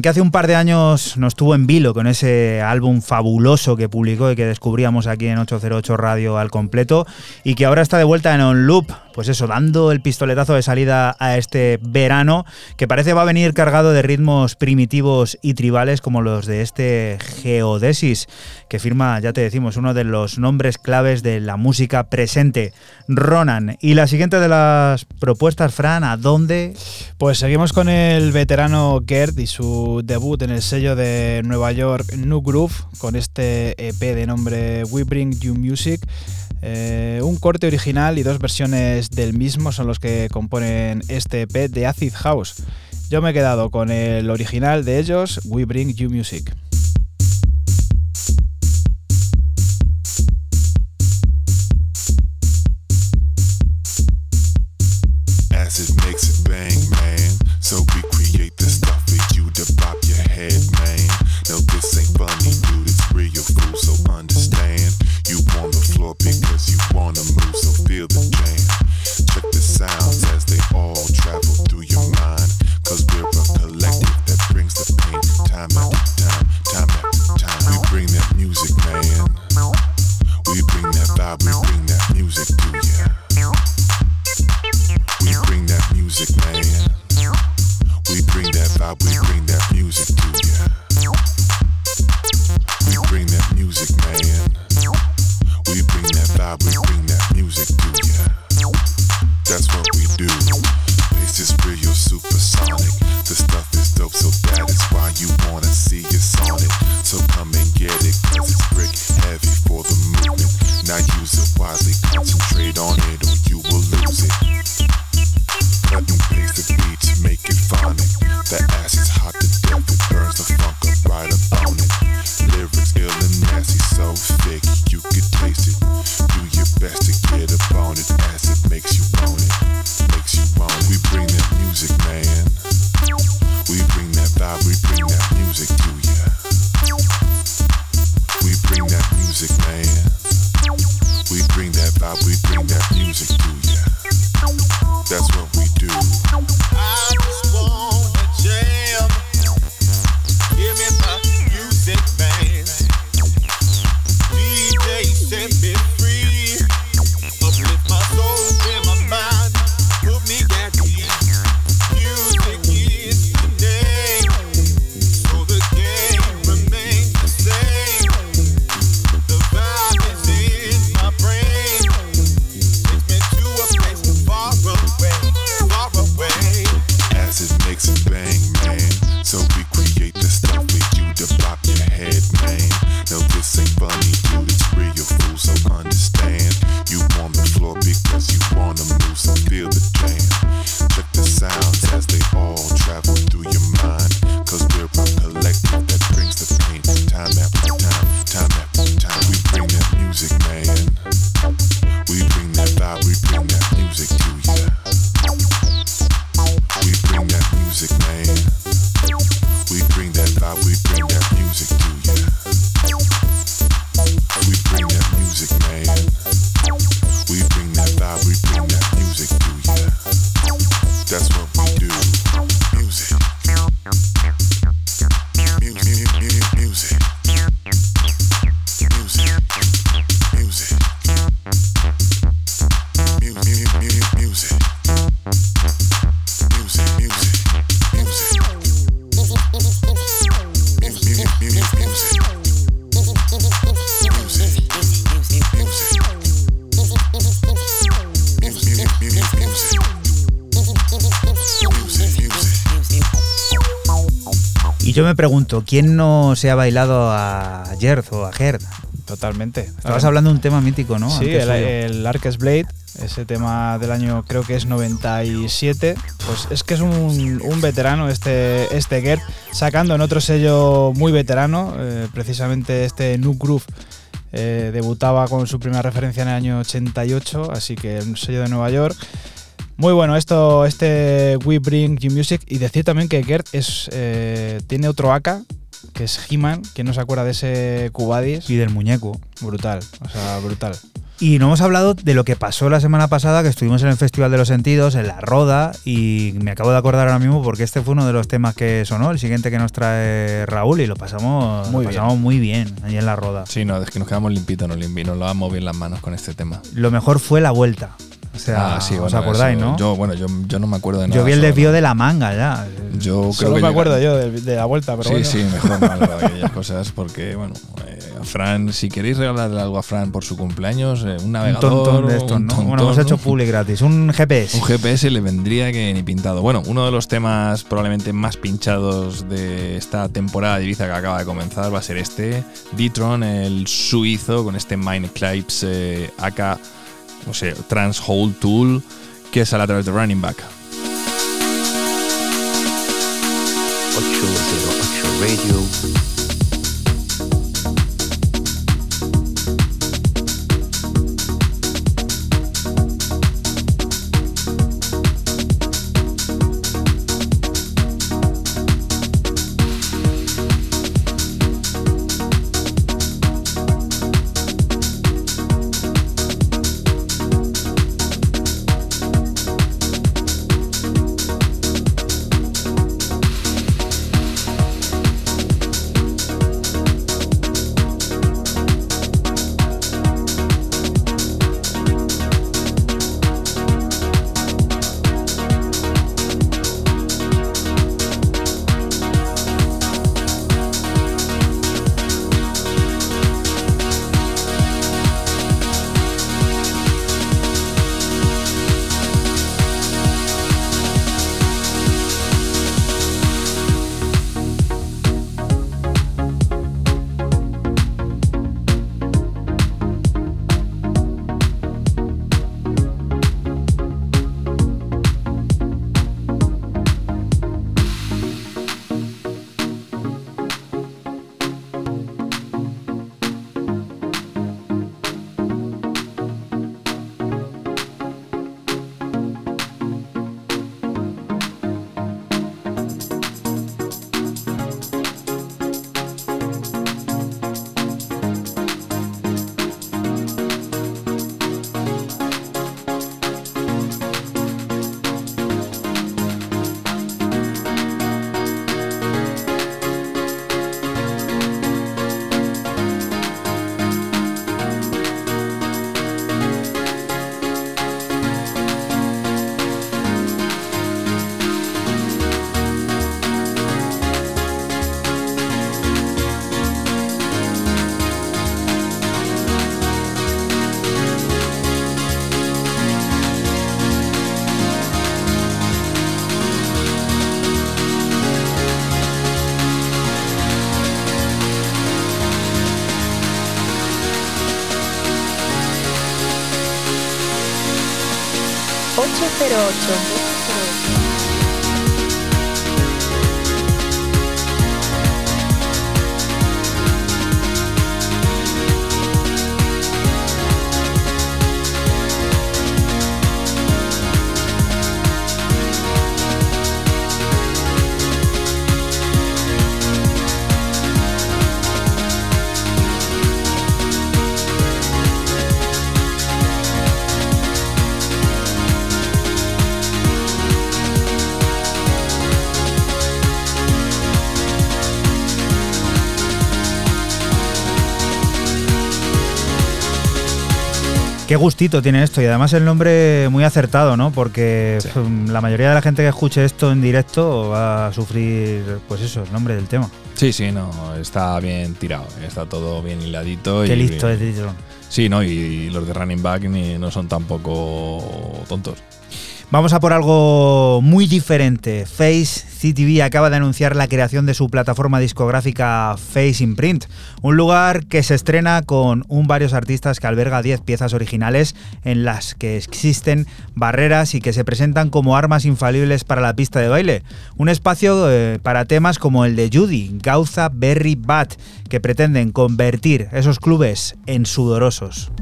Que hace un par de años nos tuvo en vilo con ese álbum fabuloso que publicó y que descubríamos aquí en 808 Radio al completo, y que ahora está de vuelta en On Loop, pues eso, dando el pistoletazo de salida a este verano, que parece va a venir cargado de ritmos primitivos y tribales como los de este Geodesis, que firma, ya te decimos, uno de los nombres claves de la música presente, Ronan. Y la siguiente de las propuestas, Fran, ¿a dónde? Pues seguimos con el veterano Gerd y su debut en el sello de Nueva York New Groove con este EP de nombre We Bring You Music. Eh, un corte original y dos versiones del mismo son los que componen este EP de Acid House. Yo me he quedado con el original de ellos, We Bring You Music. Me pregunto, ¿quién no se ha bailado a Gerd o a Gerd? Totalmente. Estabas hablando de un tema mítico, ¿no? Sí, el, el Arcus Blade, ese tema del año creo que es 97. Pues es que es un, un veterano este, este Gert, sacando en otro sello muy veterano, eh, precisamente este New Groove. eh, debutaba con su primera referencia en el año 88, así que un sello de Nueva York. Muy bueno esto, este We Bring You Music. Y decir también que Gert es, eh, tiene otro AK, que es He-Man, que no se acuerda de ese Cubadis. Y del muñeco. Brutal, o sea, brutal. Y no hemos hablado de lo que pasó la semana pasada, que estuvimos en el Festival de los Sentidos, en la Roda, y me acabo de acordar ahora mismo porque este fue uno de los temas que sonó, el siguiente que nos trae Raúl, y lo pasamos Muy lo bien. pasamos muy bien allí en la Roda. Sí, no, es que nos quedamos limpitos, nos, limpi, nos lavamos bien las manos con este tema. Lo mejor fue la vuelta. O sea, Ah, sí, ¿os acordáis, eso- no? Yo, bueno, yo, yo no me acuerdo de nada. Yo vi el desvío de la manga ya. Yo creo Solo que me llega- acuerdo yo de, de la vuelta, pero sí, bueno. sí, mejor no hablar de aquellas cosas porque, bueno, eh, a Fran, si queréis regalarle algo a Fran por su cumpleaños, eh, un Un navegador, tontón de estos, un ¿no? Bueno, tontón, hemos hecho public gratis. Un GPS. Un GPS le vendría que ni pintado. Bueno, uno de los temas probablemente más pinchados de esta temporada de Ibiza que acaba de comenzar va a ser este, D-Tron, el suizo, con este Clips eh, AK, no sé, Trans Hole Tool, que sale a través de Running Back. 808 Radio. 8. Qué gustito tiene esto y además el nombre muy acertado, ¿no? Porque Sí. mm, la mayoría de la gente que escuche esto en directo va a sufrir, pues eso, el nombre del tema. Sí, sí, no, está bien tirado, está todo bien hiladito. Qué y, listo es Dillon. Sí, no, y los de Running Back ni, no son tampoco tontos. Vamos a por algo muy diferente. Face CTV acaba de anunciar la creación de su plataforma discográfica Face Imprint, un lugar que se estrena con un varios artistas que alberga 10 piezas originales en las que existen barreras y que se presentan como armas infalibles para la pista de baile. Un espacio eh, para temas como el de Judy, Gauza, Berry, Bat, que pretenden convertir esos clubes en sudorosos.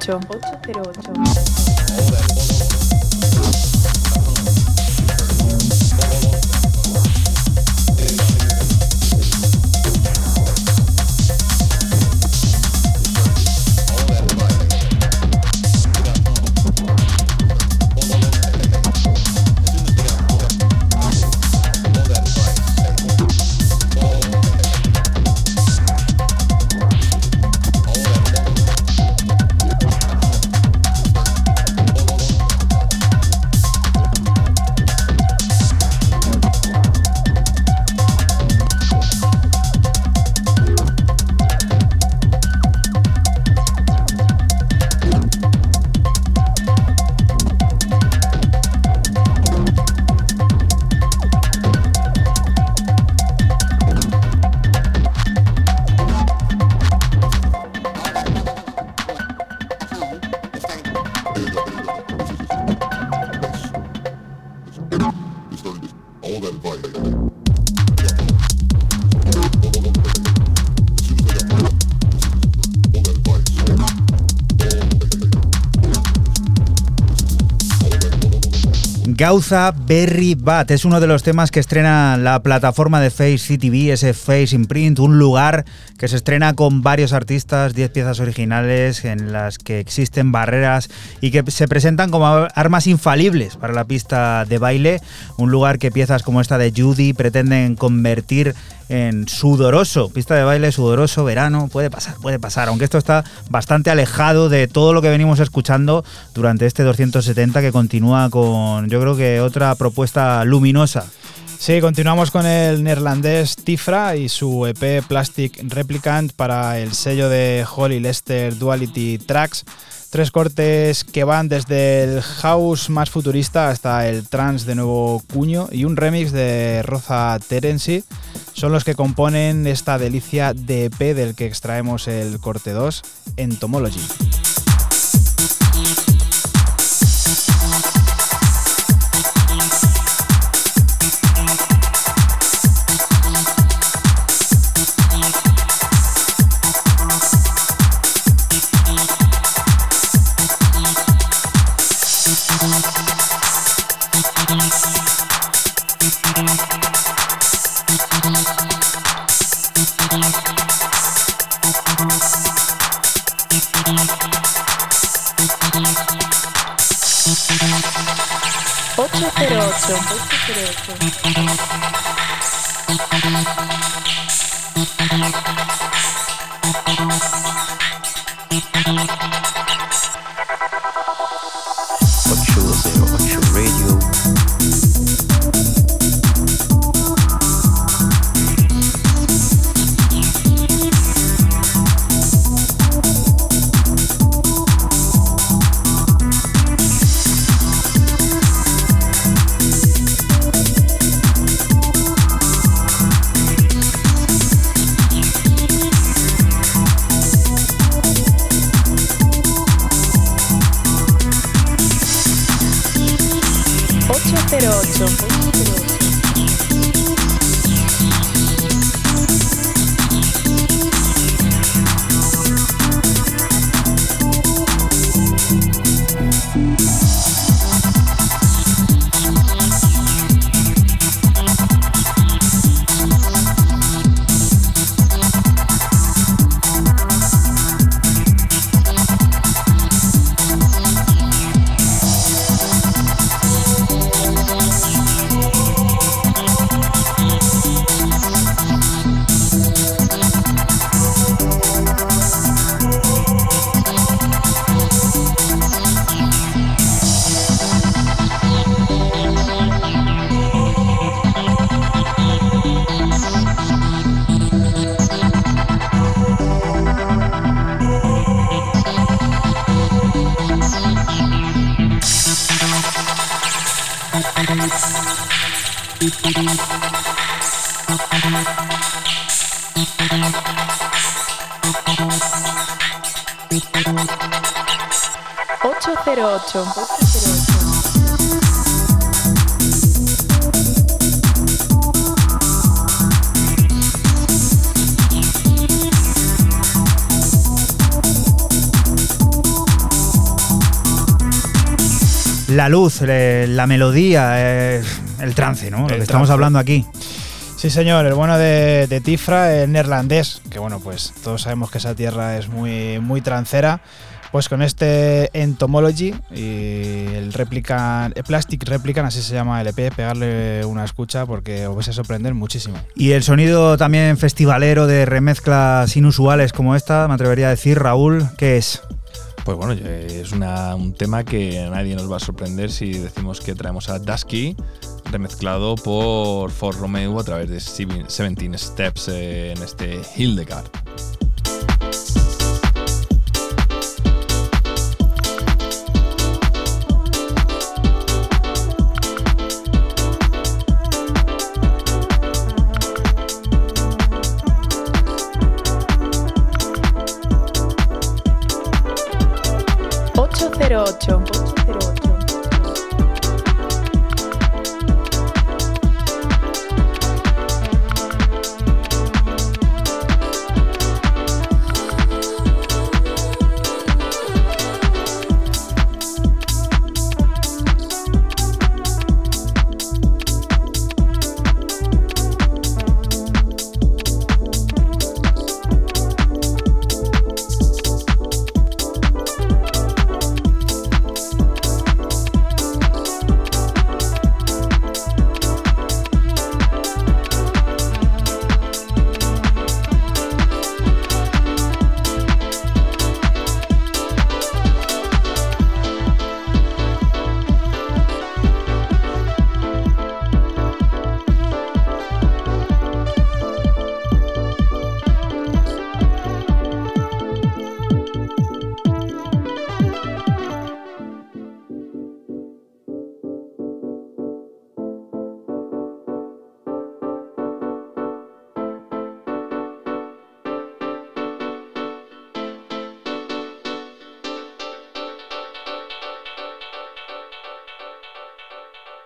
8. 8, pero 8. Gauza Berry Bat. Es uno de los temas que estrena la plataforma de Face CTV, ese Face Imprint, un lugar que se estrena con varios artistas, 10 piezas originales en las que existen barreras y que se presentan como armas infalibles para la pista de baile, un lugar que piezas como esta de Judy pretenden convertir en sudoroso, pista de baile sudoroso, verano, puede pasar, puede pasar, aunque esto está bastante alejado de todo lo que venimos escuchando durante este 270 que continúa con, yo creo que otra propuesta luminosa. Sí, continuamos con el neerlandés Tifra y su EP Plastic Replicant para el sello de Holly Lester Duality Tracks. Tres cortes que van desde el house más futurista hasta el trance de nuevo cuño y un remix de Roza Terency son los que componen esta delicia de EP del que extraemos el corte 2, Entomology. Luz, la melodía, eh, el trance, ¿no? Lo El que estamos trance. hablando aquí. Sí, señor, el bueno de, de Tifra, el neerlandés, que bueno, pues todos sabemos que esa tierra es muy, muy trancera. Pues con este Entomology y el Replican, el Plastic Replican, así se llama el EP, pegarle una escucha porque os vais a sorprender muchísimo. Y el sonido también festivalero de remezclas inusuales como esta, me atrevería a decir, Raúl, ¿qué es? Pues bueno, es una- un tema que nadie nos va a sorprender si decimos que traemos a Dusky remezclado por For Romeo a través de Seven- 17 Steps eh, en este Hildegard. 8.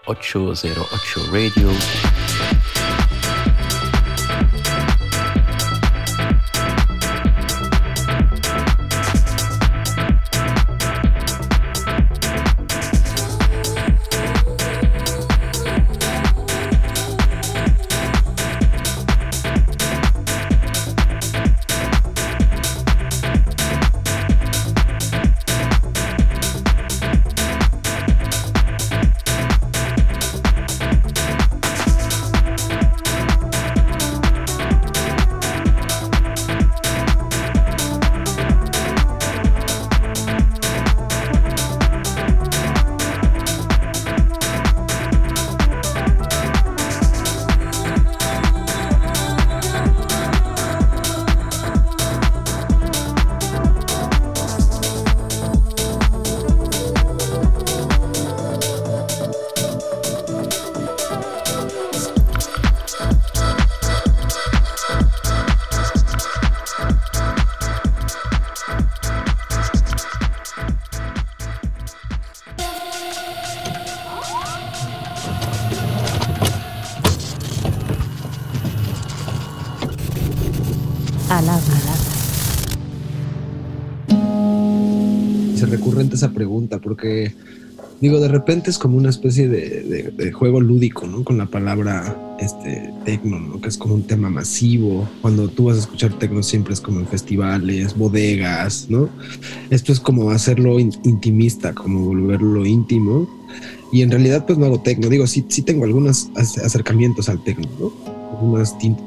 808 Radio. Pregunta porque, digo, de repente es como una especie de, de- de juego lúdico, ¿no? Con la palabra este, tecno, ¿no? Que es como un tema masivo. Cuando tú vas a escuchar tecno siempre es como en festivales, bodegas, ¿no? Esto es como hacerlo in- intimista, como volverlo íntimo. Y en realidad pues no hago tecno. Digo, sí, sí tengo algunos ac- acercamientos al tecno, ¿no? Algunas tintas.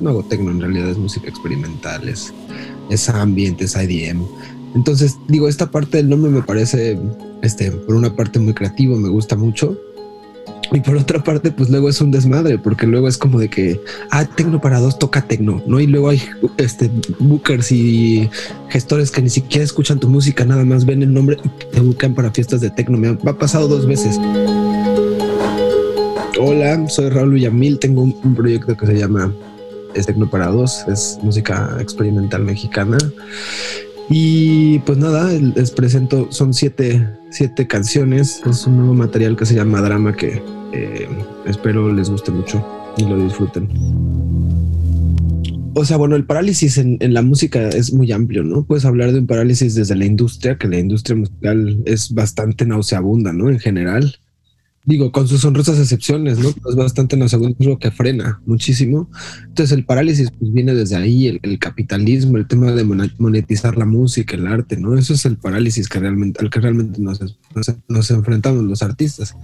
No hago tecno, en realidad es música experimental, es, es ambient, es IDM. Entonces, digo, esta parte del nombre me parece, este, por una parte muy creativo, me gusta mucho. Y por otra parte, pues luego es un desmadre, porque luego es como de que, ah, Tecno para dos toca Tecno, ¿no? Y luego hay este, bookers y gestores que ni siquiera escuchan tu música, nada más ven el nombre y te buscan para fiestas de Tecno. Me ha, pasado dos veces. Hola, soy Raúl Villamil, tengo un, un proyecto que se llama es Tecno para dos, es música experimental mexicana. Y pues nada, les presento, son siete, siete canciones, es un nuevo material que se llama Drama que eh, espero les guste mucho y lo disfruten. O sea, bueno, el parálisis en, en la música es muy amplio, ¿no? Puedes hablar de un parálisis desde la industria, que la industria musical es bastante nauseabunda, ¿no? En general. Digo, con sus honrosas excepciones, ¿no? Es bastante es lo que frena muchísimo. Entonces el parálisis pues, viene desde ahí, el, el capitalismo, el tema de monetizar la música, el arte, ¿no? Eso es el parálisis que realmente, al que realmente nos, nos, nos enfrentamos los artistas.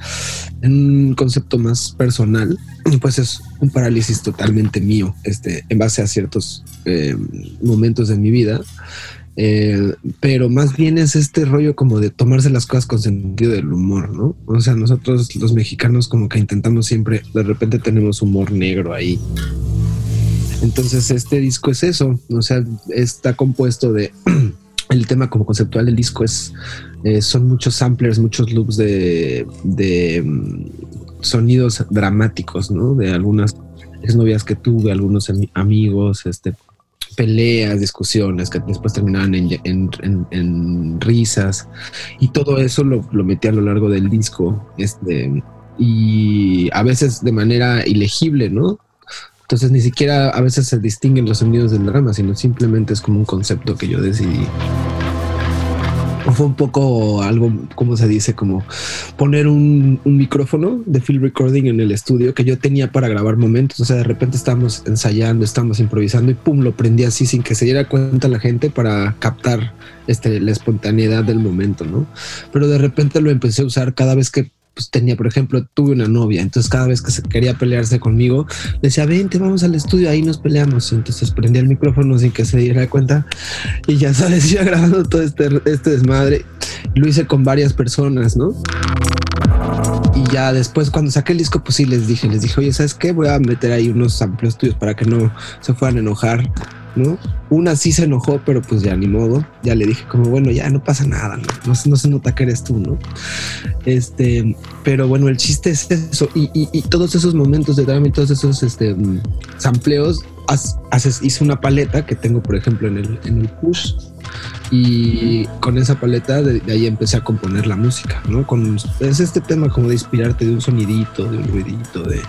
En un concepto más personal, pues es un parálisis totalmente mío, este, en base a ciertos eh, momentos de mi vida. Eh, pero más bien es este rollo como de tomarse las cosas con sentido del humor, ¿no? O sea, nosotros los mexicanos como que intentamos siempre, de repente tenemos humor negro ahí. Entonces este disco es eso, o sea, está compuesto de el tema como conceptual del disco es eh, son muchos samplers, muchos loops de, de mm, sonidos dramáticos, ¿no? De algunas exnovias que tuve, algunos ami- amigos, este peleas, discusiones que después terminaban en, en- en- risas y todo eso lo, lo metí a lo largo del disco este, y a veces de manera ilegible, ¿no? Entonces ni siquiera a veces se distinguen los sonidos del drama, sino simplemente es como un concepto que yo decidí. Fue un poco algo, ¿cómo se dice? Como poner un, micrófono de field recording en el estudio que yo tenía para grabar momentos. O sea, de repente estábamos ensayando, estábamos improvisando y pum, lo prendí así sin que se diera cuenta la gente para captar este, la espontaneidad del momento, ¿no? Pero de repente lo empecé a usar cada vez que pues, tenía, por ejemplo, tuve una novia, entonces cada vez que se quería pelearse conmigo, decía, vente, vamos al estudio, ahí nos peleamos. Entonces prendía el micrófono sin que se diera cuenta y ya sabes, iba grabando todo este, este desmadre. Lo hice con varias personas, ¿no? Y ya después cuando saqué el disco, pues sí les dije, les dije, oye, ¿sabes qué? Voy a meter ahí unos samples tuyos para que no se fueran a enojar, ¿no? Una sí se enojó, pero pues ya ni modo. Ya le dije como, bueno, ya no pasa nada, ¿no? No, no se nota que eres tú, ¿no? Este, pero bueno, el chiste es eso. Y, y- todos esos momentos de drama y todos esos este, sampleos, haces, hice una paleta que tengo, por ejemplo, en el, en el push Y con esa paleta de, de ahí empecé a componer la música, ¿no? Con es este tema como de inspirarte de un sonidito, de un ruidito, de,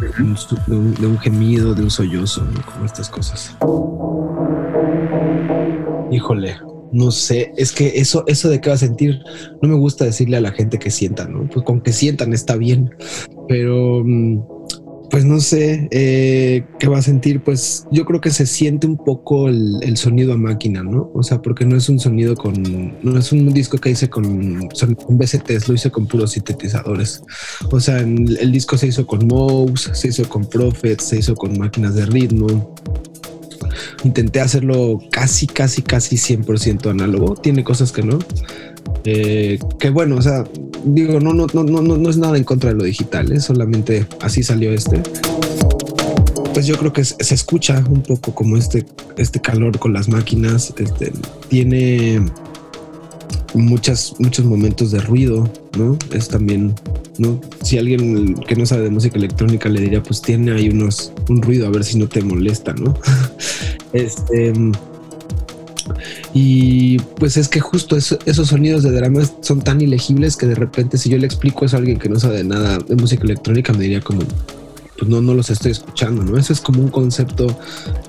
de un, gemido, de un sollozo. Como estas cosas. Híjole, no sé, es que eso, eso de qué va a sentir, no me gusta decirle a la gente que sientan, ¿no? Pues con que sientan está bien, pero mm, pues no sé eh, qué va a sentir, pues yo creo que se siente un poco el, sonido a máquina, ¿no? O sea, porque no es un sonido con, no es un disco que hice con, con BCTs, lo hice con puros sintetizadores. O sea, el disco se hizo con Mouse, se hizo con Prophet, se hizo con máquinas de ritmo. Intenté hacerlo casi, casi, casi 100% análogo. Tiene cosas que no. Eh, que bueno, o sea, digo, no, no, no, no, no es nada en contra de lo digital, ¿eh? solamente así salió este. Pues yo creo que se escucha un poco como este, este calor con las máquinas. Este, tiene muchas, muchos momentos de ruido, ¿no? Es también, ¿no? Si alguien que no sabe de música electrónica le diría, pues tiene ahí unos, un ruido, a ver si no te molesta, ¿no? este. Y pues es que justo eso- esos sonidos de drama son tan ilegibles que de repente si yo le explico eso a alguien que no sabe nada de música electrónica me diría como, pues no, no los estoy escuchando, ¿no? Eso es como un concepto,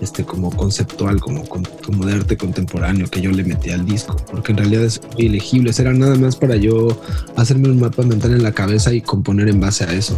este, como conceptual, como, como, de arte contemporáneo que yo le metí al disco, porque en realidad es ilegible, era nada más para yo hacerme un mapa mental en la cabeza y componer en base a eso.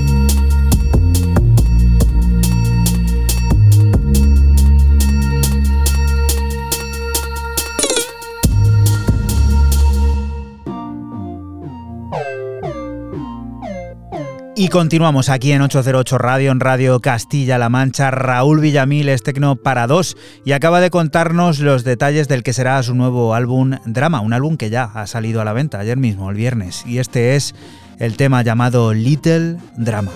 Y continuamos aquí en 808 Radio, en Radio Castilla-La Mancha. Raúl Villamil es Tecno para dos y acaba de contarnos los detalles del que será su nuevo álbum Drama, un álbum que ya ha salido a la venta ayer mismo, el viernes. Y este es el tema llamado Little Drama.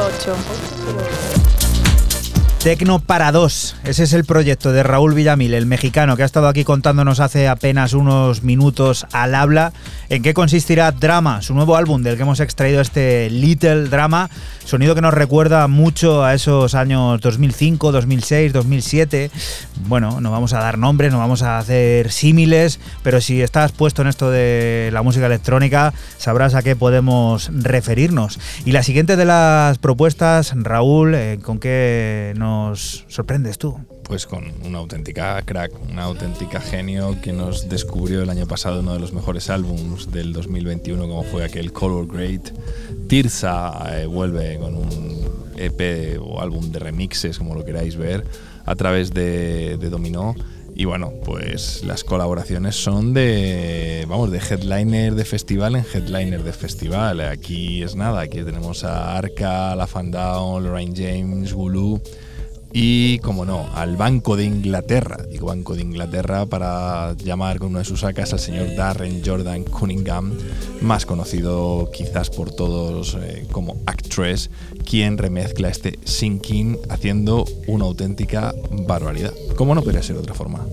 8. Tecno para dos. Ese es el proyecto de Raúl Villamil, el mexicano, que ha estado aquí contándonos hace apenas unos minutos al habla en qué consistirá Drama, su nuevo álbum del que hemos extraído este Little Drama, sonido que nos recuerda mucho a esos años 2005, 2006, 2007. Bueno, no vamos a dar nombres, no vamos a hacer símiles, pero si estás puesto en esto de la música electrónica, sabrás a qué podemos referirnos. Y la siguiente de las propuestas, Raúl, eh, ¿con qué nos sorprendes tú? Pues con una auténtica crack, una auténtica genio que nos descubrió el año pasado uno de los mejores álbums del 2021, como fue aquel Color Great. Tirsa eh, vuelve con un EP o álbum de remixes, como lo queráis ver, a través de, de Dominó. Y bueno, pues las colaboraciones son de, vamos, de headliner de festival en headliner de festival. Aquí es nada, aquí tenemos a Arca, La Fandown, Lorraine James, Gulu y, como no, al Banco de Inglaterra. Digo Banco de Inglaterra para llamar con una de sus sacas al señor Darren Jordan Cunningham, más conocido quizás por todos eh, como Actress, quien remezcla este Sinking haciendo una auténtica barbaridad. Como no podría ser de otra forma.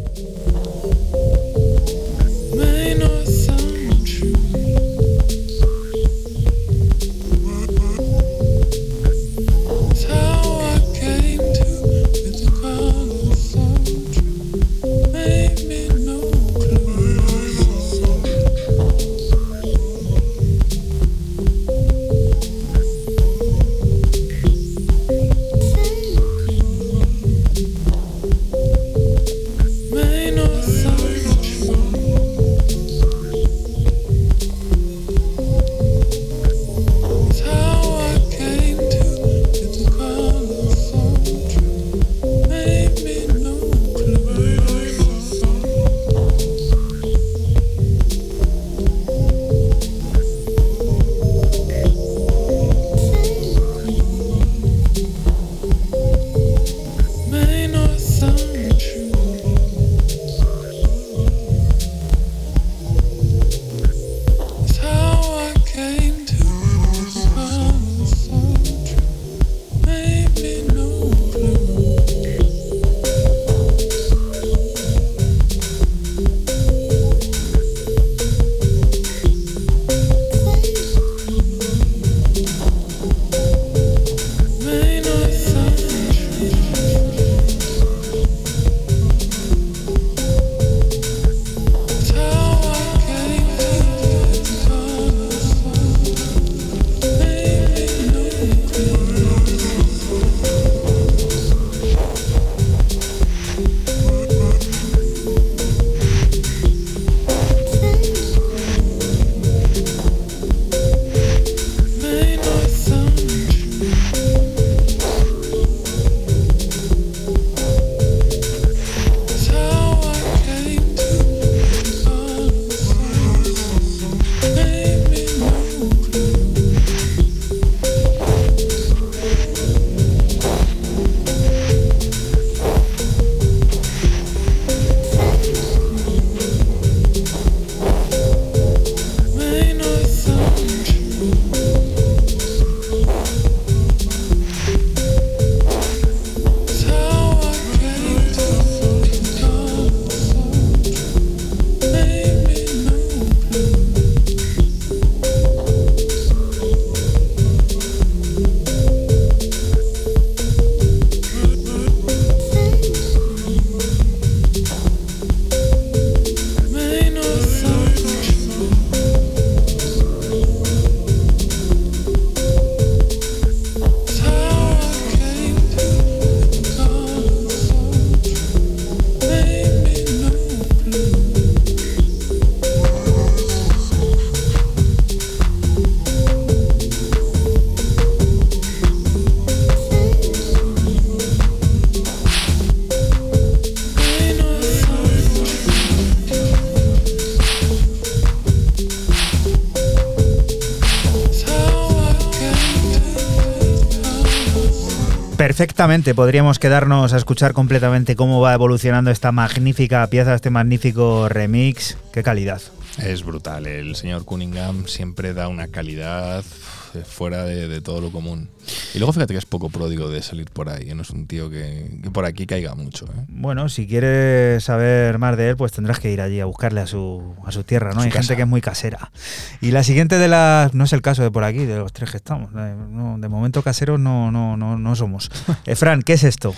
Perfectamente, podríamos quedarnos a escuchar completamente cómo va evolucionando esta magnífica pieza, este magnífico remix. Qué calidad. Es brutal, el señor Cunningham siempre da una calidad fuera de, de todo lo común. Y luego fíjate que es poco pródigo de salir por ahí, ¿eh? no es un tío que, que por aquí caiga mucho. ¿eh? Bueno, si quieres saber más de él, pues tendrás que ir allí a buscarle a su, a su tierra, ¿no? Su Hay gente que es muy casera. Y la siguiente de las. No es el caso de por aquí, de los tres que estamos. eh, no, de momento caseros no, no, no, no somos. Eh, Fran, ¿qué es esto?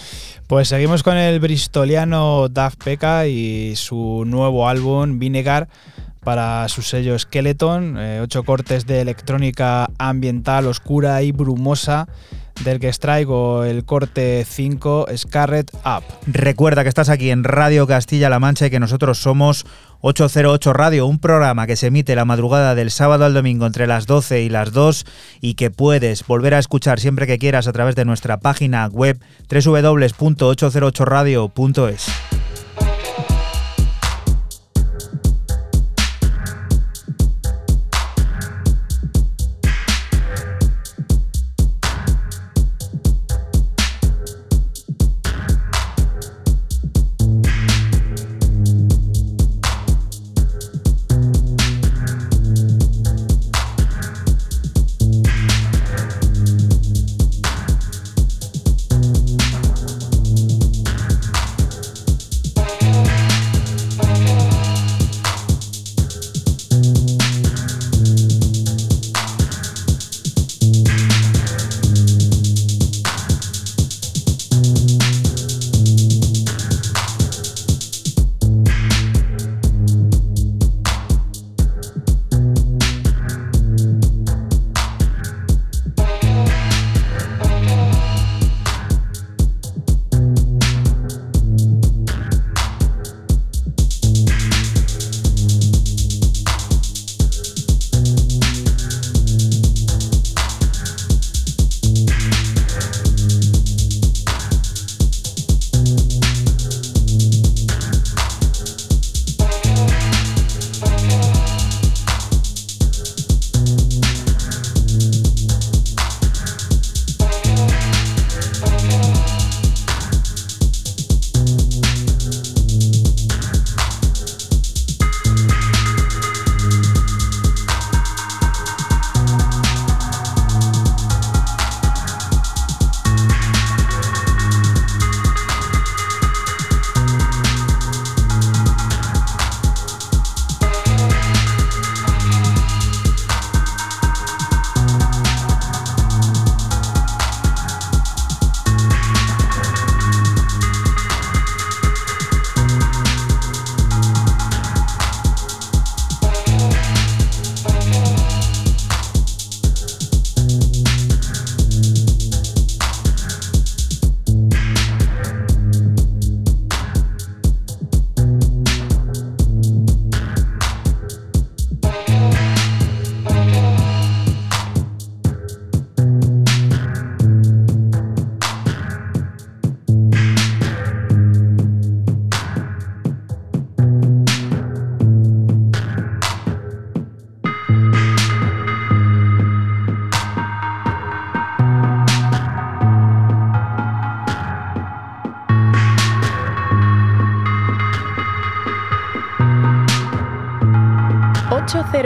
Pues seguimos con el bristoliano Daft Peka y su nuevo álbum Vinegar para su sello Skeleton, eh, ocho cortes de electrónica ambiental oscura y brumosa, del que extraigo el corte 5 Scarlet Up. Recuerda que estás aquí en Radio Castilla-La Mancha y que nosotros somos 808 Radio, un programa que se emite la madrugada del sábado al domingo entre las 12 y las 2 y que puedes volver a escuchar siempre que quieras a través de nuestra página web www.808radio.es.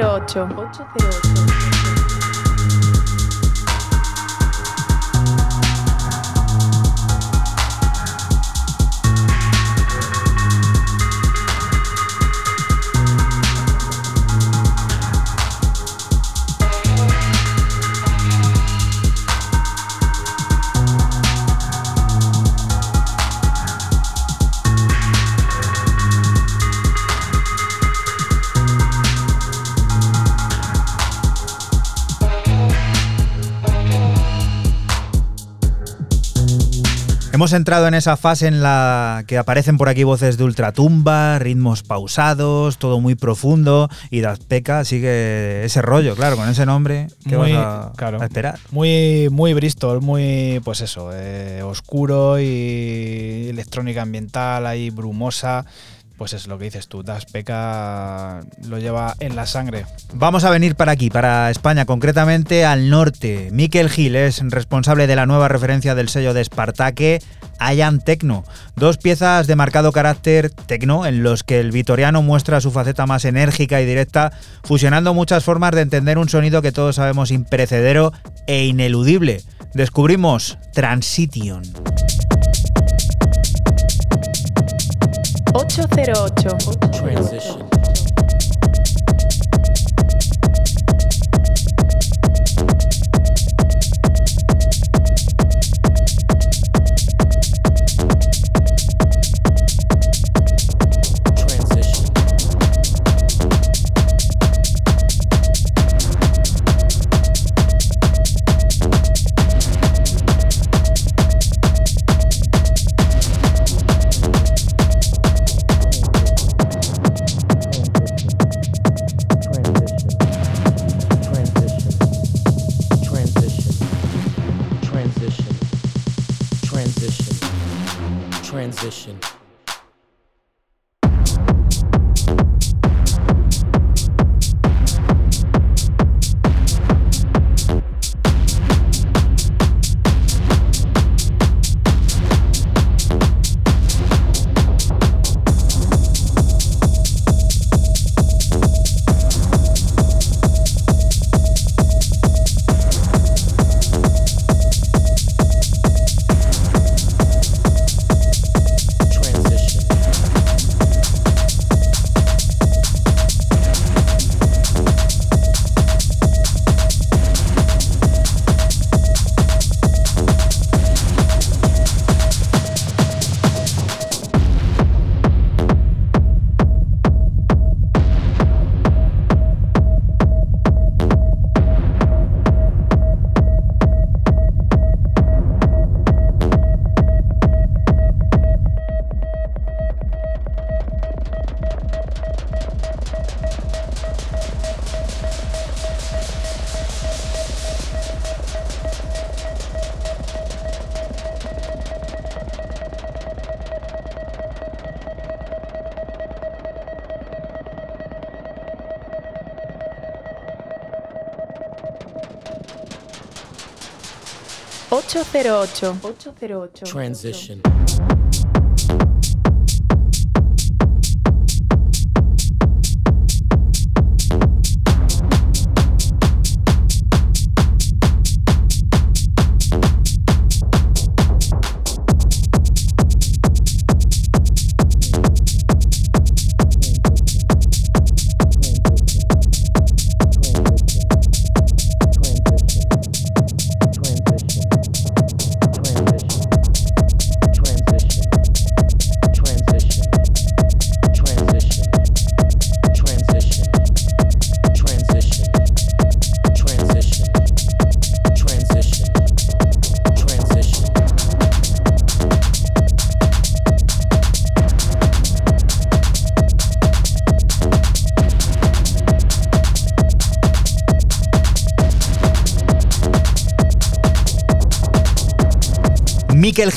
808. 808. Hemos entrado en esa fase en la que aparecen por aquí voces de ultratumba, ritmos pausados, todo muy profundo y Daft Peka sigue ese rollo, claro, con ese nombre que Muy- vas a, claro. a esperar. Muy, muy Bristol, muy, pues eso, eh, oscuro y electrónica ambiental, ahí brumosa. Pues es lo que dices tú, Das Peka lo lleva en la sangre. Vamos a venir para aquí, para España, concretamente al norte. Miquel Gil es responsable de la nueva referencia del sello de Espartaque, Ayan Tecno. Dos piezas de marcado carácter tecno en los que el vitoriano muestra su faceta más enérgica y directa, fusionando muchas formas de entender un sonido que todos sabemos imperecedero e ineludible. Descubrimos Transition. 808. Transition. Transition. 808. 808. Transition.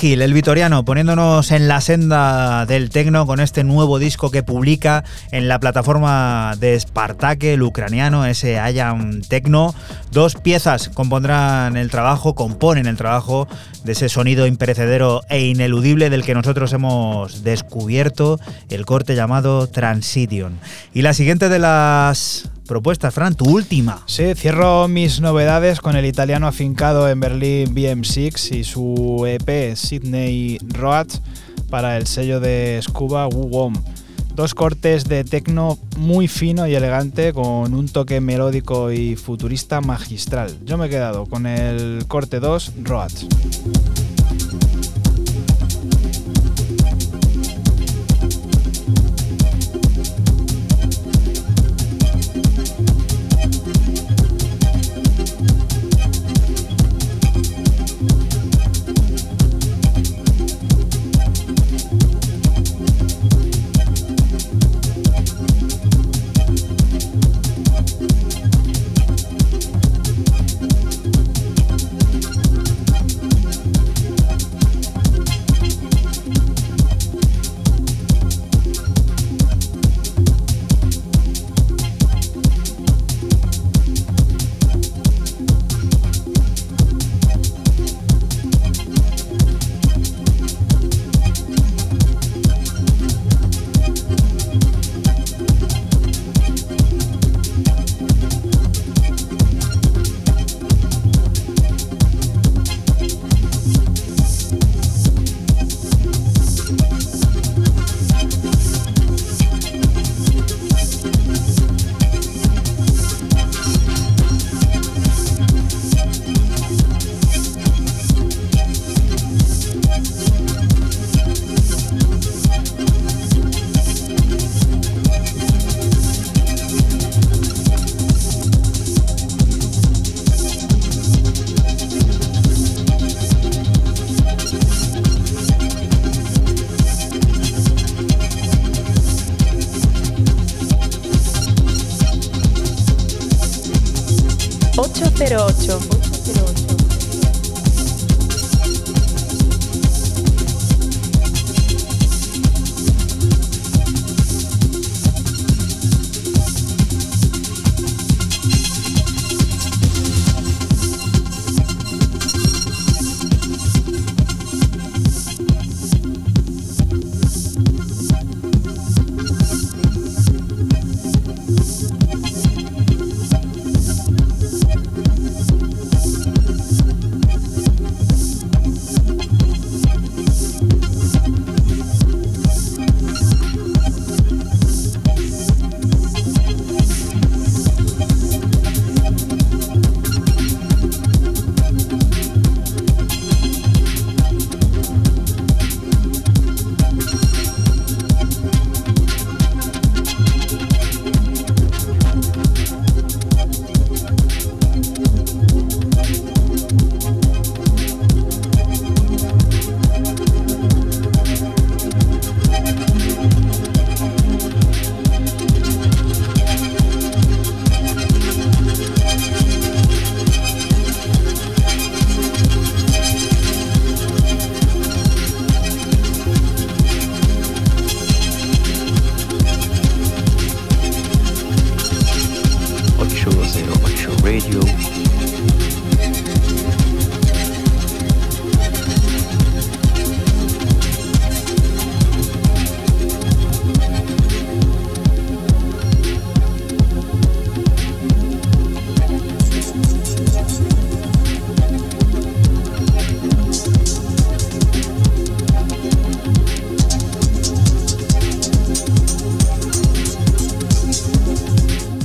El vitoriano, poniéndonos en la senda del tecno con este nuevo disco que publica en la plataforma de Spartaque, el ucraniano, ese Ayan Tecno. Dos piezas compondrán el trabajo, componen el trabajo de ese sonido imperecedero e ineludible del que nosotros hemos descubierto, el corte llamado Transition. Y la siguiente de las propuestas, Fran, tu última. Sí, cierro mis novedades con el italiano afincado en Berlín BM6 y su EP Sydney Road para el sello de Scuba Wugom. Dos cortes de tecno muy fino y elegante con un toque melódico y futurista magistral. Yo me he quedado con el corte 2 Road.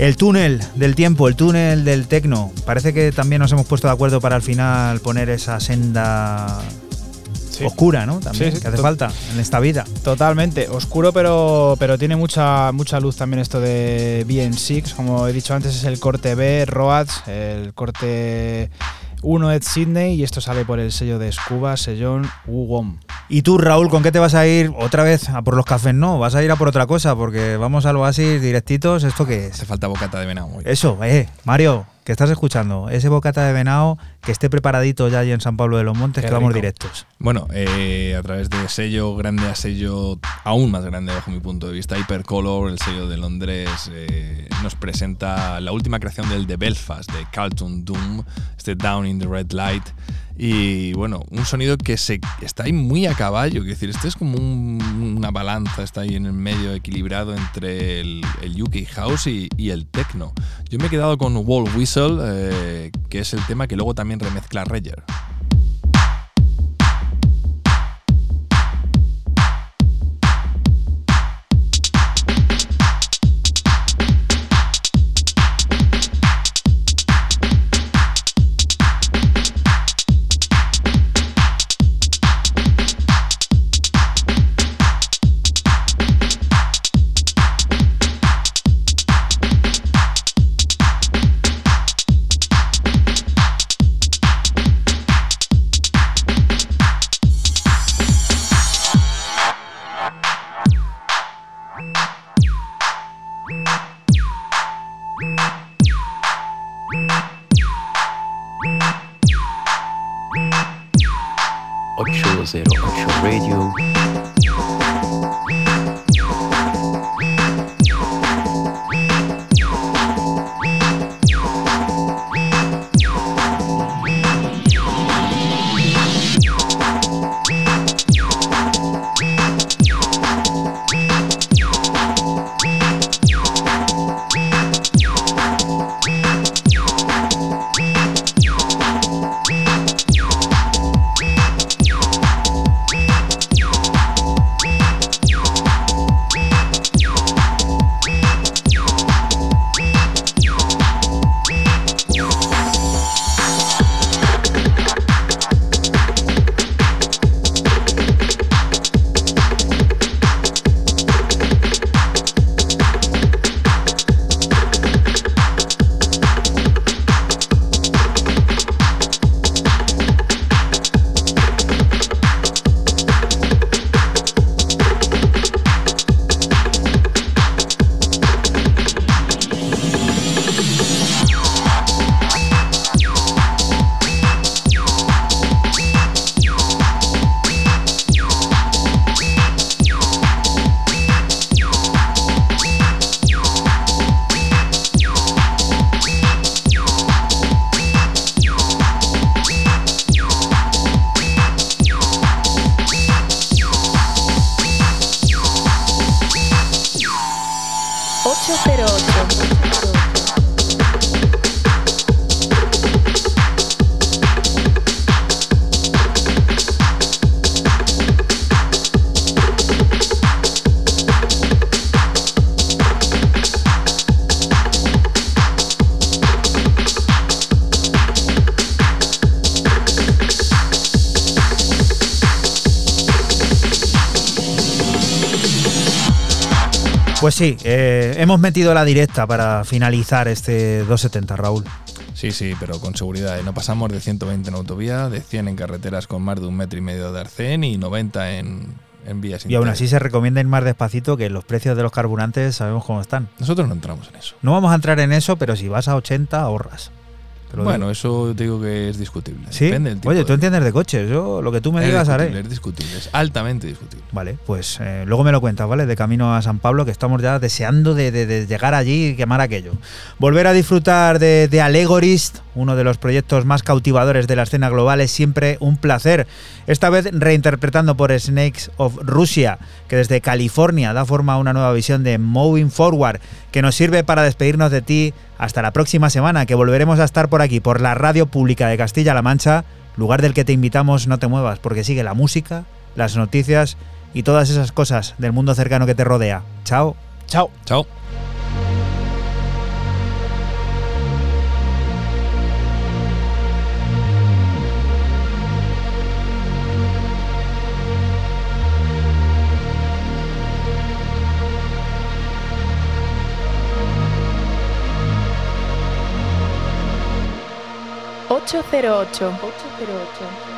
El túnel del tiempo, el túnel del tecno. Parece que también nos hemos puesto de acuerdo para al final poner esa senda Sí. oscura, ¿no? También, Sí, sí, que hace falta en esta vida. Totalmente, oscuro pero, pero tiene mucha, mucha luz también esto de BN6, como he dicho antes es el corte B, Roads, el corte 1 Ed Sydney y esto sale por el sello de Scuba, Sellón Wugom. ¿Y tú, Raúl, con qué te vas a ir otra vez a por los cafés? No, vas a ir a por otra cosa, porque vamos al oasis directitos. ¿Esto qué es? Hace falta bocata de venado hoy. Eso, eh, Mario, que estás escuchando, ese bocata de venado que esté preparadito ya allí en San Pablo de los Montes, Qué que vamos rico. directos. Bueno, eh, a través de sello grande a sello aún más grande bajo mi punto de vista, Hypercolor, el sello de Londres, eh, nos presenta la última creación del de Belfast, de Carlton Doom, este Down in the Red Light. Y bueno, un sonido que se, está ahí muy a caballo, quiero decir, este es como un- una balanza, está ahí en el medio equilibrado entre el, el UK House y, y el Techno. Yo me he quedado con Wall Whistle, eh, que es el tema que luego también remezcla Reger. Sí, eh, hemos metido la directa para finalizar este 270, Raúl. Sí, sí, pero con seguridad. ¿eh? No pasamos de 120 en autovía, de 100 en carreteras con más de un metro y medio de arcén y 90 en, en vías Y aún así se recomienda ir más despacito que los precios de los carburantes sabemos cómo están. Nosotros no entramos en eso. No vamos a entrar en eso, pero si vas a 80 ahorras. Lo Bueno, digo. eso te digo que es discutible. ¿Sí? Depende del tipo Oye, de- tú entiendes de coches. Yo lo que tú me es digas haré. Es discutible, es altamente discutible. Vale, pues eh, luego me lo cuentas, ¿vale? De camino a San Pablo, que estamos ya deseando de, de- de llegar allí y quemar aquello. Volver a disfrutar de, de Allegorist, uno de los proyectos más cautivadores de la escena global, es siempre un placer. Esta vez reinterpretando por Snakes of Russia, que desde California da forma a una nueva visión de Moving Forward, que nos sirve para despedirnos de ti hasta la próxima semana, que volveremos a estar por aquí, por la radio pública de Castilla-La Mancha, lugar del que te invitamos, no te muevas, porque sigue la música, las noticias y todas esas cosas del mundo cercano que te rodea. Chao. Chao. Chao. 808. 808.